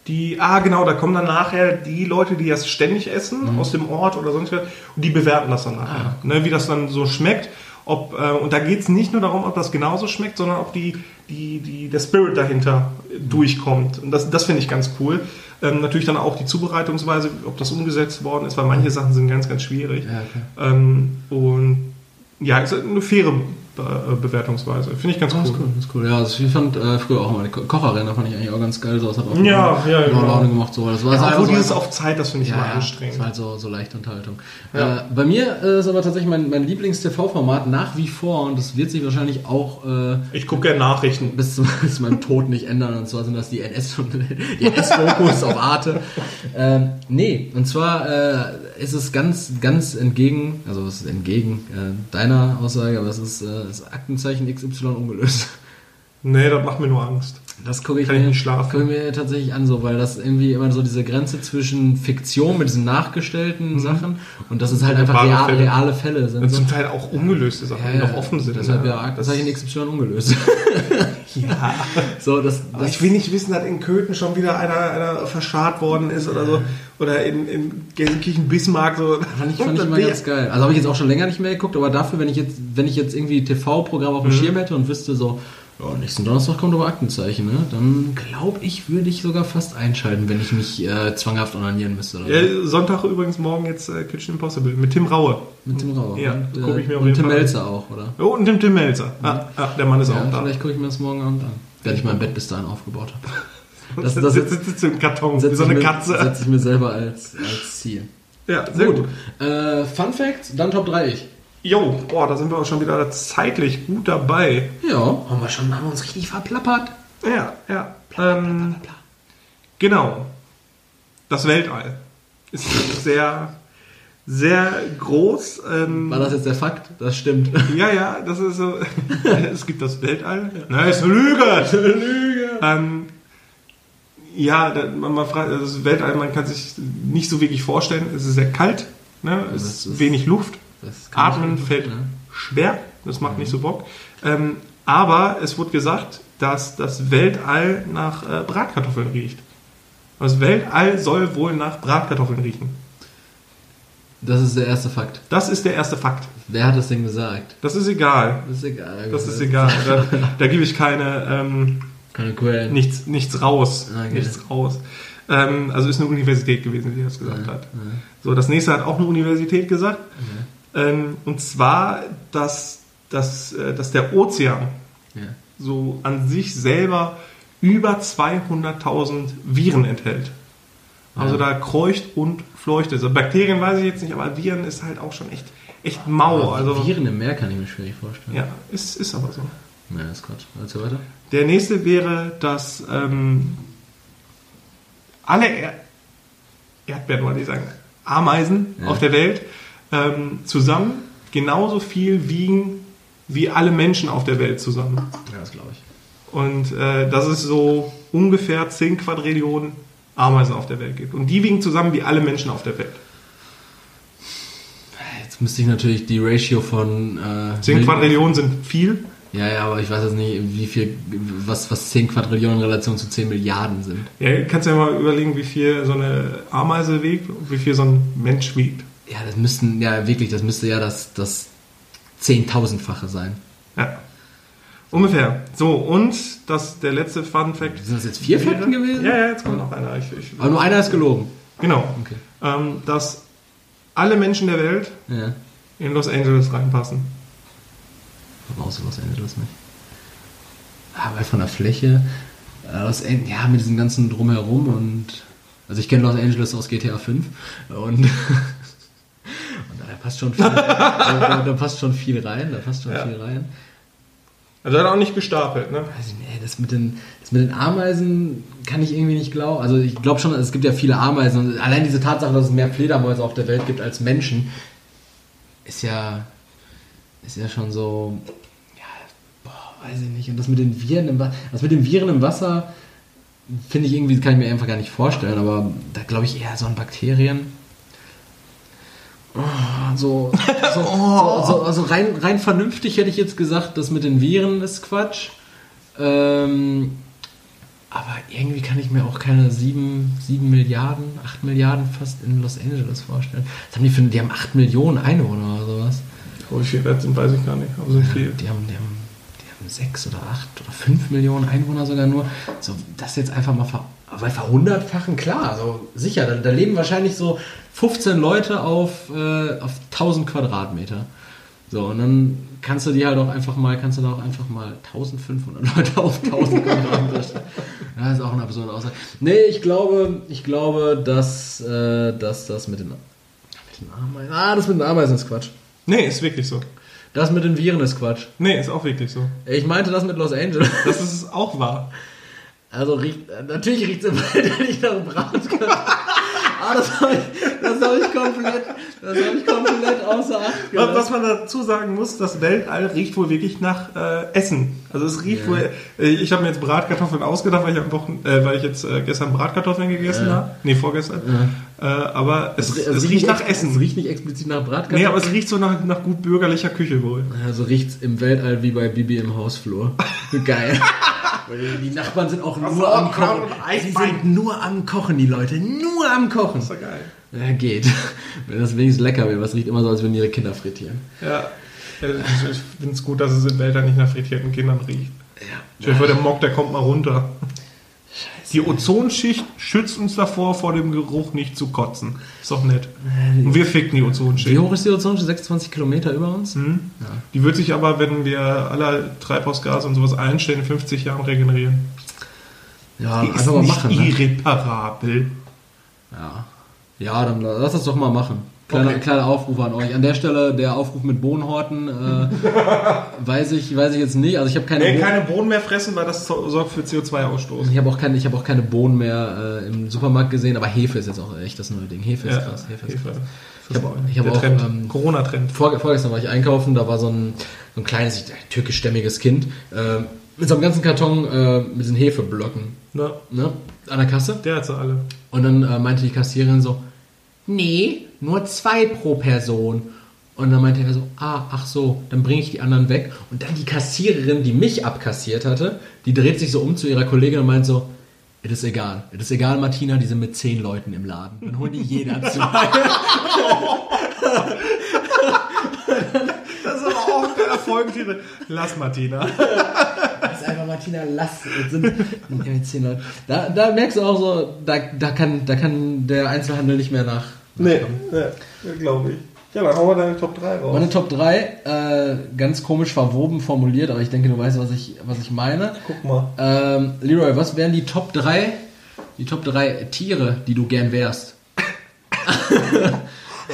Die, ah genau, da kommen dann nachher die Leute, die das ständig essen, aus dem Ort oder sonst was, und die bewerten das dann nachher. Ne, wie das dann so schmeckt. Ob, äh, und da geht es nicht nur darum, ob das genauso schmeckt, sondern ob die, die, die, der Spirit dahinter durchkommt. Und das, das finde ich ganz cool. Ähm, natürlich dann auch die Zubereitungsweise, ob das umgesetzt worden ist, weil manche Sachen sind ganz, ganz schwierig. Ja, okay. Ähm, und ja, ist eine faire Be Bewertungsweise. Finde ich ganz Das cool. ist cool, ist cool. Ja, also ich fand äh, früher auch immer die Ko Kocherarena fand ich eigentlich auch ganz geil. So, das hat auch Ja, ja, immer genau. Laune gemacht. So. Das war Ja, einfach obwohl so dieses auf Zeit, das finde ich ja, immer ja, anstrengend. Das war halt so, so leichte Unterhaltung. Ja. Äh, bei mir äh, ist aber tatsächlich mein, mein Lieblings-TV-Format nach wie vor und das wird sich wahrscheinlich auch äh, Ich gucke gerne Nachrichten. bis, zu, bis zu meinem Tod nicht ändern. Und zwar sind das die NS und die NS-Fokus auf Arte. Ähm, nee, und zwar äh, ist es ganz, ganz entgegen, also es ist entgegen äh, deiner Aussage, aber es ist äh, das Aktenzeichen XY ungelöst. Nee, das macht mir nur Angst. Das gucke ich, Kann ich mir- nicht schlafen. gucke ich mir tatsächlich an, so, weil das irgendwie immer so diese Grenze zwischen Fiktion mit diesen nachgestellten Sachen und das ist halt einfach real, Fälle. reale Fälle sind. Und So. zum Teil auch ungelöste Sachen, die noch offen sind. Deshalb, ja, das das, habe ich in XY ungelöst. ja. so, das, das ich will nicht wissen, dass in Köthen schon wieder einer, einer verscharrt worden ist oder so. Oder in, in Gelsenkirchen Bismarck so. Fand ich, fand ich immer ganz geil. Also habe ich jetzt auch schon länger nicht mehr geguckt, aber dafür, wenn ich jetzt, wenn ich jetzt irgendwie TV-Programm auf dem Schirm hätte und wüsste so, ja, nächsten Donnerstag kommt aber Aktenzeichen, ne? Dann glaube ich, würde ich sogar fast einschalten, wenn ich mich äh, zwanghaft onanieren müsste. Ja, Sonntag übrigens morgen jetzt äh, Kitchen Impossible mit Tim Raue. Mit Tim Rauer. Ja, und, guck ich mir auf jeden Tim Fall. Melzer auch, oder? Oh, und dem Tim Melzer. Ah, ah, der Mann ist Ja, auch da. vielleicht gucke ich mir das morgen Abend an. Wenn ich mein Bett bis dahin aufgebaut habe. Das, Das- sitzt, sitzt im Karton, wie so eine Katze. Setze ich mir selber als, als Ziel. Ja, sehr gut. Äh, Fun Fact, dann Top 3 ich. Jo, boah, da sind wir auch schon wieder zeitlich gut dabei. Ja, haben wir schon, haben wir uns richtig verplappert. Ja, ja. Ähm, genau. Das Weltall ist sehr, sehr groß. Ähm, War das jetzt der Fakt? Das stimmt. Ja, ja, das ist so. es gibt das Weltall. Nein, ist eine Lüge. Ist eine Lüge. Ähm, ja, man, man fragt, also das Weltall, man kann sich nicht so wirklich vorstellen. Es ist sehr kalt, ne? es ist- wenig Luft. Atmen fällt ne? schwer. Das macht nicht so Bock. Ähm, aber es wurde gesagt, dass das Weltall nach äh, Bratkartoffeln riecht. Das Weltall soll wohl nach Bratkartoffeln riechen. Das ist der erste Fakt. Das ist der erste Fakt. Wer hat das denn gesagt? Das ist egal. Das ist egal. Das ist egal. Da, da gebe ich keine, ähm, Keine Quellen. nichts, nichts raus. Okay. Nichts raus. Ähm, also ist eine Universität gewesen, die das gesagt hat. So, das nächste hat auch eine Universität gesagt. Ähm, und zwar, dass, dass, äh, dass der Ozean Ja. so an sich selber über 200.000 Viren enthält. Also Ja. da kreucht und fleucht es. Also Bakterien weiß ich jetzt nicht, aber Viren ist halt auch schon echt, echt mau. Also, Viren im Meer kann ich mir schwierig vorstellen. ja, ist, ist aber so. Ja, ist Quatsch. Erzähl weiter. Der nächste wäre, dass ähm, alle er Erdbeeren, wollte ich sagen, Ameisen Ja. auf der Welt ähm, zusammen genauso viel wiegen wie alle Menschen auf der Welt zusammen. Ja, das glaube ich. Und äh, dass es so ungefähr 10 Quadrillionen Ameisen auf der Welt gibt. Und die wiegen zusammen wie alle Menschen auf der Welt. Jetzt müsste ich natürlich die Ratio von. Äh, 10 Mil- Quadrillionen sind viel. Ja, ja, aber ich weiß jetzt nicht, wie viel, was, was 10 Quadrillionen in Relation zu 10 Milliarden sind. Ja, kannst du ja mal überlegen, wie viel so eine Ameise wiegt und wie viel so ein Mensch wiegt. Ja, das müssten, ja, wirklich, das müsste ja das, das Zehntausendfache sein. Ja. Ungefähr. So, und das, der letzte Fun Fact. Sind das jetzt vier Fakten gewesen? Ja, ja, jetzt kommt noch einer. Ich, ich, Aber nur einer ist gelogen. genau. Okay. Ähm, dass alle Menschen der Welt Ja. in Los Angeles reinpassen. Von außen Los Angeles nicht. Aber von der Fläche, äh, Los An ja, mit diesem ganzen Drumherum und. Also ich kenne Los Angeles aus GTA 5 und. passt schon viel, da, da passt schon viel rein, da passt schon Ja. viel rein. Also hat er auch nicht gestapelt, ne? Weiß ich nicht, das mit den, das mit den Ameisen kann ich irgendwie nicht glauben. Also ich glaube schon, es gibt ja viele Ameisen und allein diese Tatsache, dass es mehr Fledermäuse auf der Welt gibt als Menschen, ist ja, ist ja schon so, ja, boah, weiß ich nicht. Und das mit den Viren im Wasser, das mit den Viren im Wasser finde ich irgendwie, kann ich mir einfach gar nicht vorstellen, aber da glaube ich eher so an Bakterien. Oh, so, so, so, so, also rein, rein vernünftig hätte ich jetzt gesagt, das mit den Viren ist Quatsch. Ähm, aber irgendwie kann ich mir auch keine 7, 7 Milliarden, 8 Milliarden fast in Los Angeles vorstellen. Was haben die für, die haben 8 Millionen Einwohner oder sowas. Oh, wie viel das sind, weiß ich gar nicht. Aber sind viel. Die haben, die haben, die haben 6 oder 8 oder 5 Millionen Einwohner sogar nur. So, das jetzt einfach mal ver, aber verhundertfachen, klar, also sicher, da, da leben wahrscheinlich so 15 Leute auf, äh, auf 1000 Quadratmeter. So, und dann kannst du die halt auch einfach mal, kannst du da auch einfach mal 1500 Leute auf 1000 Quadratmeter stellen. Ja, ist auch eine absurde Aussage. Nee, ich glaube, ich glaube, dass, äh, dass das mit den, mit den Ameisen, ah, das mit den Ameisen ist Quatsch. Nee, ist wirklich so. Das mit den Viren ist Quatsch. Nee, ist auch wirklich so. Ich meinte das mit Los Angeles. Das ist auch wahr. Also riecht, natürlich riecht es im Wald nicht nach Bratkartoffeln. Ah, das habe ich, das hab ich komplett, das habe ich komplett außer Acht Was, gelassen. was man dazu sagen muss, das Weltall riecht wohl wirklich nach äh, Essen. Also es riecht Ja. wohl. Äh, ich habe mir jetzt Bratkartoffeln ausgedacht, weil ich am Wochen, äh, weil ich jetzt äh, gestern Bratkartoffeln gegessen Ja. habe. Nee, vorgestern. Äh, aber es, es, riecht nicht nach Essen. Es riecht nicht explizit nach Bratkartoffeln. Nee, aber es riecht so nach, nach gut bürgerlicher Küche wohl. Also riecht's im Weltall wie bei Bibi im Hausflur. Geil. Die Nachbarn sind auch nur am Kochen. Sie sind nur am Kochen, die Leute. Nur am Kochen. ist doch geil. Ja, geht. Wenn das wenigstens lecker wird. Was riecht immer so, als würden ihre Kinder frittieren. Ja. Äh, Ich, ich finde es gut, dass es im Weltall nicht nach frittierten Kindern riecht. Ja. Dir vor, der Mock, der kommt mal runter. Die Ozonschicht schützt uns davor, vor dem Geruch nicht zu kotzen. Ist doch nett. Und wir ficken die Ozonschicht. Wie hoch ist die Ozonschicht? 26 Kilometer über uns? Hm? Die wird sich aber, wenn wir alle Treibhausgase und sowas einstellen, in 50 Jahren regenerieren. Ja, Die ist nicht machen. Ne? irreparabel. Ja. ja, dann lass das doch mal machen. Kleiner, kleiner Aufruf an euch. An der Stelle der Aufruf mit Bohnenhorten. Äh, weiß, ich, weiß ich jetzt nicht. Also ich habe keine, Nee, Bohnen- keine Bohnen mehr fressen, weil das so- sorgt für CO2-Ausstoß. ich habe auch, ich hab auch keine Bohnen mehr äh, im Supermarkt gesehen, aber Hefe ist jetzt auch echt das neue Ding. Hefe ist krass. Hefe ist krass. Ich hab- ich hab auch, ähm, Corona-Trend. Vor, vorgestern war ich einkaufen, da war so ein, so ein kleines, äh, türkischstämmiges Kind äh, mit so einem ganzen Karton äh, mit diesen Hefeblöcken Ne? ne, an der Kasse. Der hat sie alle. Und dann äh, meinte die Kassiererin so, nee, nur zwei pro Person. Und dann meinte er so, ah, ach so, dann bringe ich die anderen weg. Und dann die Kassiererin, die mich abkassiert hatte, die dreht sich so um zu ihrer Kollegin und meint so, es ist egal, es ist egal, Martina, die sind mit zehn Leuten im Laden. Dann holen die jeder zwei. Das ist aber auch der Erfolgtitel. Lass Martina. Einfach Martina, lass. Es sind mit zehn Leuten. Da, da merkst du auch so, da, da, kann, da kann der Einzelhandel nicht mehr nach. Nee, nee glaube ich. Ja, dann hauen wir deine Top 3 raus. Meine Top 3, äh, ganz komisch verwoben formuliert, aber ich denke, du weißt, was ich, was ich meine. Guck mal. Ähm, Leroy, was wären die Top 3, die Top 3 Tiere, die du gern wärst?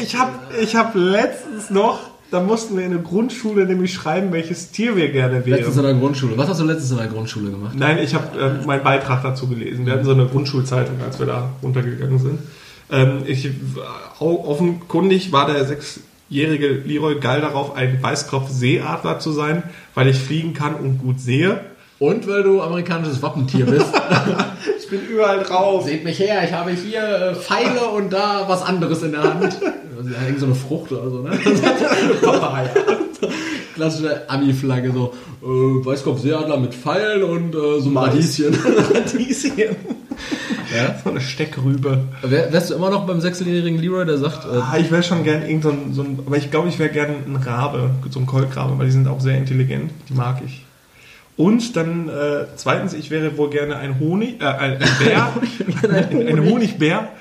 Ich habe ich hab letztens noch, da mussten wir in der Grundschule nämlich schreiben, welches Tier wir gerne Letztens in wären. der Grundschule. Was hast du letztens in der Grundschule gemacht? Nein, ich habe äh, meinen Beitrag dazu gelesen. Wir hatten so eine Grundschulzeitung, als wir da runtergegangen sind. Ähm, ich, au- offenkundig war der sechsjährige Leroy geil darauf, ein Weißkopf-Seeadler zu sein, weil ich fliegen kann und gut sehe. Und weil du amerikanisches Wappentier bist. Ich bin überall drauf. Seht mich her, ich habe hier äh, Pfeile und da was anderes in der Hand. Also, da hängt so eine Frucht oder so, ne? Papaya. Klassische Ami-Flagge, so äh, Weißkopfseeadler mit Pfeilen und äh, so ein. Radieschen. Radieschen. Ja? So eine Steckrübe. Wär, wärst du immer noch beim sechsjährigen Leroy, der sagt, äh, Ah, ich wäre schon gern irgend so ein, so ein, aber ich glaube, ich wäre gern ein Rabe, so ein Kolkrabe, weil die sind auch sehr intelligent. Die mag ich. Und dann äh, zweitens, ich wäre wohl gerne ein Honig, äh, ein, Bär, ein, ein Honigbär.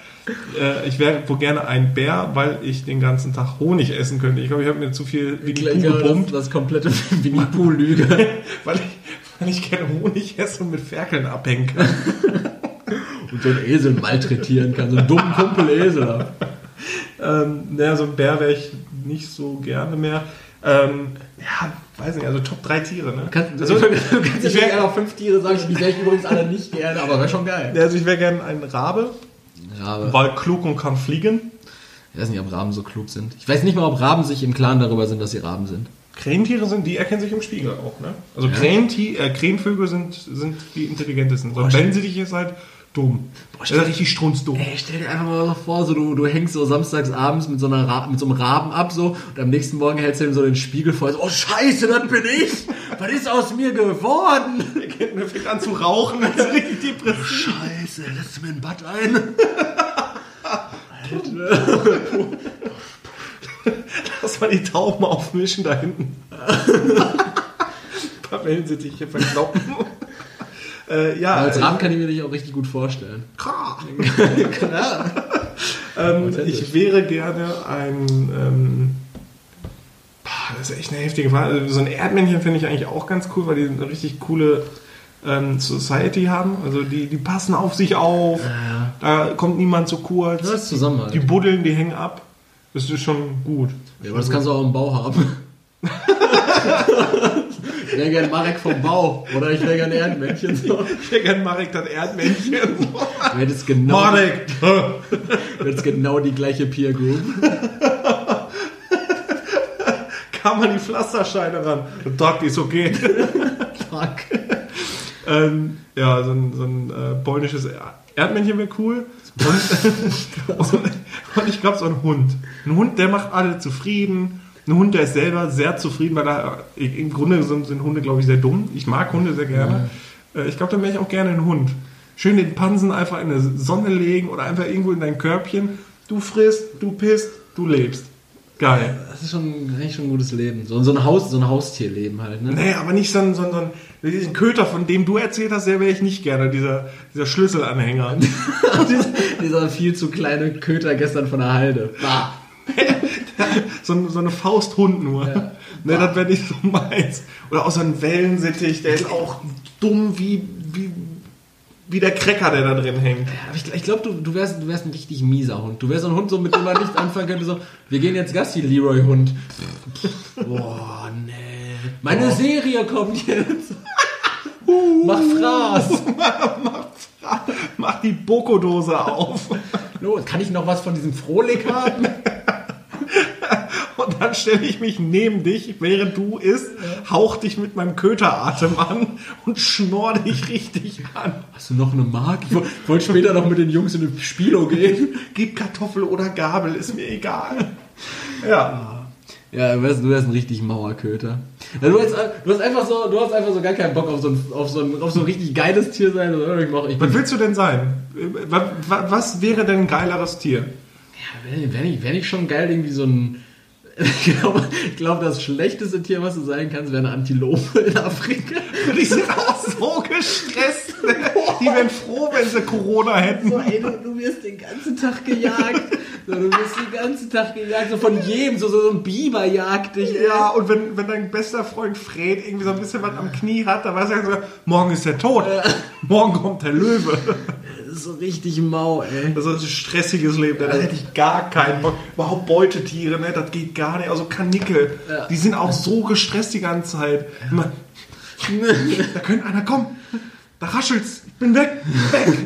Äh, ich wäre wohl gerne ein Bär, weil ich den ganzen Tag Honig essen könnte. Ich glaube, ich habe mir zu viel Winnie Pooh das, gepumpt, das komplette Winnie Pooh-Lüge. weil ich, weil ich gerne Honig esse und mit Ferkeln abhängen kann. und so einen Esel malträtieren kann, so einen dummen Kumpel Esel. Ähm, naja, so ein Bär wäre ich nicht so gerne mehr. Ähm, ja, weiß nicht, also Top 3 Tiere, ne? Kannst, also, du kannst ich ja wär- gerne auf fünf Tiere sagen, die wäre ich übrigens alle nicht gerne, aber wäre schon geil. also ich wäre gerne ein Rabe, Rabe. weil klug und kann fliegen. Ich weiß nicht, ob Raben so klug sind. Ich weiß nicht mal, ob Raben sich im Klaren darüber sind, dass sie Raben sind. Krähentiere sind, die erkennen sich im Spiegel auch, ne? Also Krähenti äh, Krähenvögel sind, sind die intelligentesten. So, wenn sie dich ist halt dumm. Boah, stell- ist richtig strunzdumm. Ey, stell dir einfach mal so vor, so du, du hängst so samstags abends mit so, einer Ra mit so einem Raben ab so und am nächsten Morgen hältst du ihm so den Spiegel vor. So, oh scheiße, das bin ich! Was ist aus mir geworden? Der Kind fängt an zu rauchen, das ist richtig depressiv. Scheiße, lässt du mir ein Bad ein? Lass mal die Tauben aufmischen da hinten. Ein paar Wellensittiche verkloppen. Äh, ja, Als äh, Raben kann ich mir dich auch richtig gut vorstellen. ähm, ich wäre gerne ein. Ähm, das ist echt eine heftige Frage. Also, so ein Erdmännchen finde ich eigentlich auch ganz cool, weil die eine richtig coole ähm, Society haben. Also die, die passen auf sich auf. Ja. Da kommt niemand zu kurz. Das ist Zusammenhalt. Die buddeln, die hängen ab. Das ist schon gut. Ja, aber das kannst du auch im Bau haben. ich wäre gern Marek vom Bau. Oder ich wäre gern Erdmännchen. So. Ich wäre gerne Marek, das Erdmännchen. Du hättest genau, Marek! du hättest genau die gleiche Peer Group. kam an die Pflasterscheine ran. Doc, ist okay. Fuck. ähm, ja, so ein, so ein äh, polnisches Erdmännchen wäre cool. Und, und, und ich glaube, so ein Hund. Ein Hund, der macht alle zufrieden. Ein Hund, der ist selber sehr zufrieden, weil er, im Grunde sind, Hunde, glaube ich, sehr dumm. Ich mag Hunde sehr gerne. Äh, Ich glaube, dann wäre ich auch gerne ein Hund. Schön den Pansen einfach in die Sonne legen oder einfach irgendwo in dein Körbchen. Du frisst, du pisst, du lebst. Geil. Das ist schon, eigentlich schon ein gutes Leben. So, so ein Haus, so ein Haustierleben halt, ne? Nee, aber nicht so ein, so ein, so ein diesen Köter, von dem du erzählt hast, der wäre ich nicht gerne, dieser, dieser Schlüsselanhänger. dieser, dieser viel zu kleine Köter gestern von der Halde. Bah. so, so eine Fausthund nur. Ja. Ne, das wäre nicht so meins. Oder auch so ein Wellensittich, der ist auch dumm wie, wie, wie der Cracker, der da drin hängt. Ich, ich glaube, du, du, wärst, du wärst ein richtig mieser Hund. Du wärst so ein Hund, so, mit dem man nicht anfangen könnte, so, wir gehen jetzt Gassi, Leroy-Hund. Boah, nee. Meine Oh. Serie kommt jetzt. Mach Fraß. Mach die Bokodose auf. Los, kann ich noch was von diesem Frohlig haben? Und dann stelle ich mich neben dich, während du isst, hauch dich mit meinem Köteratem an und schnorr dich richtig an. Hast du noch eine Mark? Ich wollte wollt später noch mit den Jungs in den Spilo gehen. Gib Kartoffel oder Gabel, ist mir egal. Ja. Ja, du wärst, du wärst ein richtig Mauerköter. Ja, du, hast, du hast einfach so, du hast einfach so gar keinen Bock auf so ein, auf so ein, auf so ein richtig geiles Tier sein. Also, Ich ich Was willst du denn sein? Was, was wäre denn ein geileres Tier? ja, wäre wär nicht, wär nicht schon geil, irgendwie so ein. Ich glaube, glaub, das schlechteste Tier, was du sein kannst, wäre eine Antilope in Afrika. Die sind auch so gestresst. ne? Die wären froh, wenn sie Corona hätten. So, ey, du, du wirst den ganzen Tag gejagt. So, du wirst den ganzen Tag gejagt. So von jedem. So, so, ein Biber jagt dich. ey. Ja, und wenn, wenn dein bester Freund Fred irgendwie so ein bisschen was am Knie hat, dann weiß er so, morgen ist er tot. Morgen kommt der Löwe. Das ist so richtig mau, ey. Das ist ein stressiges Leben. Da hätte ich gar keinen Bock. Überhaupt Beutetiere, ne? das geht gar nicht. Also Kanickel, Ja. die sind auch so gestresst die ganze Zeit. Immer, da könnte einer kommen. Da raschelt's. Ich bin weg. Weg.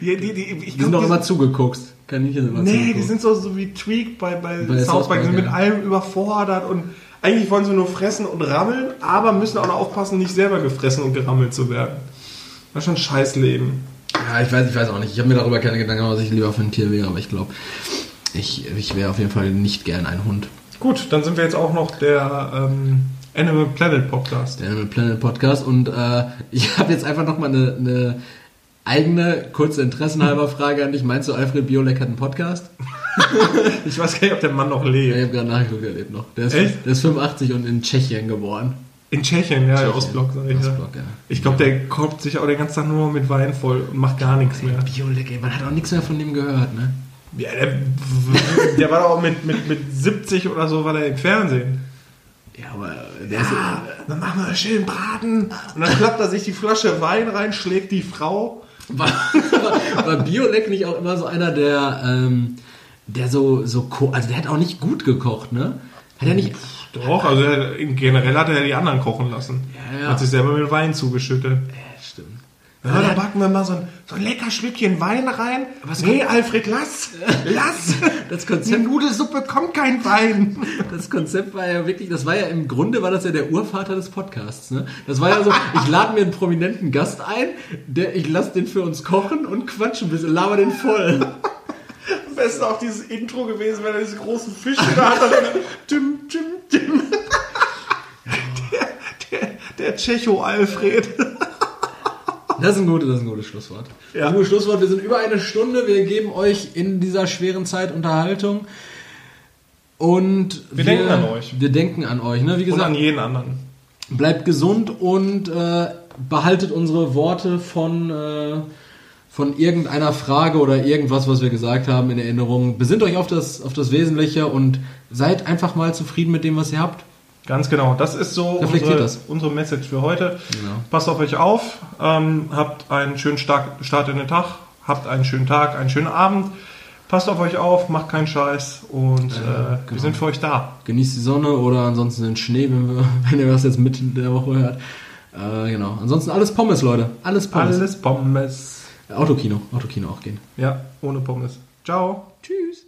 Die, die, die, ich Die sind glaub, doch immer zugeguckt. Kann ich immer Nee, zugeguckt. die sind so, so wie Tweak bei, bei, Bei South Park. Die sind ja. mit allem überfordert und eigentlich wollen sie nur fressen und rammeln, aber müssen auch noch aufpassen, nicht selber gefressen und gerammelt zu werden. Das ist schon ein Scheißleben. Ja, ich weiß, ich weiß auch nicht. Ich habe mir darüber keine Gedanken gemacht, was ich lieber für ein Tier wäre, aber ich glaube, ich, ich wäre auf jeden Fall nicht gern ein Hund. Gut, dann sind wir jetzt auch noch der ähm, Animal Planet Podcast. Der Animal Planet Podcast und äh, ich habe jetzt einfach nochmal eine, eine eigene, kurze interessenhalber Frage an dich. Meinst du, Alfred Biolek hat einen Podcast? Ich weiß gar nicht, ob der Mann noch Ja, lebt. ich habe gerade nachgeguckt, er lebt noch. Der ist, Echt? der ist 85 und in Tschechien geboren. In Tschechien, ja, der Ostblock, sag ich. ja. Ostblock, ja. Ich glaube, der kommt sich auch den ganzen Tag nur mit Wein voll und macht gar nichts mehr. Biolek, ey, man hat auch nichts mehr von dem gehört, ne? Ja, der, der war doch auch mit, mit, mit 70 oder so, war der im Fernsehen. Ja, aber der ist... Ah, dann machen wir schön Braten. Und dann klappt er sich die Flasche Wein rein, schlägt die Frau. War, war, war Biolek nicht auch immer so einer, der, ähm, der so, so, also der hat auch nicht gut gekocht, ne? Hat er nicht, Doch, also er- generell hat er die anderen kochen lassen. Ja, ja. Hat sich selber mit Wein zugeschüttet. ja, stimmt. Ja, da backen wir mal so ein, so ein lecker Schlückchen Wein rein. Was nee, Alfred, lass! Lass! Das Konzept, Nudelsuppe kommt kein Wein. das Konzept war ja wirklich, das war ja im Grunde war das ja der Urvater des Podcasts, ne? Das war ja so, ich lade mir einen prominenten Gast ein, der, ich lasse den für uns kochen und quatschen ein bisschen, laber den voll. Besten auch dieses Intro gewesen, wenn er diese großen Fische da hat. Dann Tim, Tim, Tim. Der, der, der Tschecho-Alfred. Das ist ein gutes, das ist ein gutes Schlusswort. Ja. Das ist ein gutes Schlusswort. Wir sind über eine Stunde. Wir geben euch in dieser schweren Zeit Unterhaltung. Und Wir denken an euch. Wir denken an euch. Ne? Wie Und gesagt, an jeden anderen. bleibt gesund und äh, behaltet unsere Worte von, äh, von irgendeiner Frage oder irgendwas, was wir gesagt haben, in Erinnerung. Besinnt euch auf das, auf das Wesentliche und seid einfach mal zufrieden mit dem, was ihr habt. Ganz genau. Das ist so unsere, das. unsere Message für heute. Genau. Passt auf euch auf. Ähm, habt einen schönen Stark, Start in den Tag. Habt einen schönen Tag, einen schönen Abend. Passt auf euch auf, macht keinen Scheiß und äh, wir genau. sind für euch da. Genießt die Sonne oder ansonsten den Schnee, wenn, wir, wenn ihr das jetzt mitten in der Woche hört. Äh, genau. Ansonsten alles Pommes, Leute. Alles Pommes. Alles Pommes. Autokino. Autokino auch gehen. Ja, ohne Pommes. Ciao. Tschüss.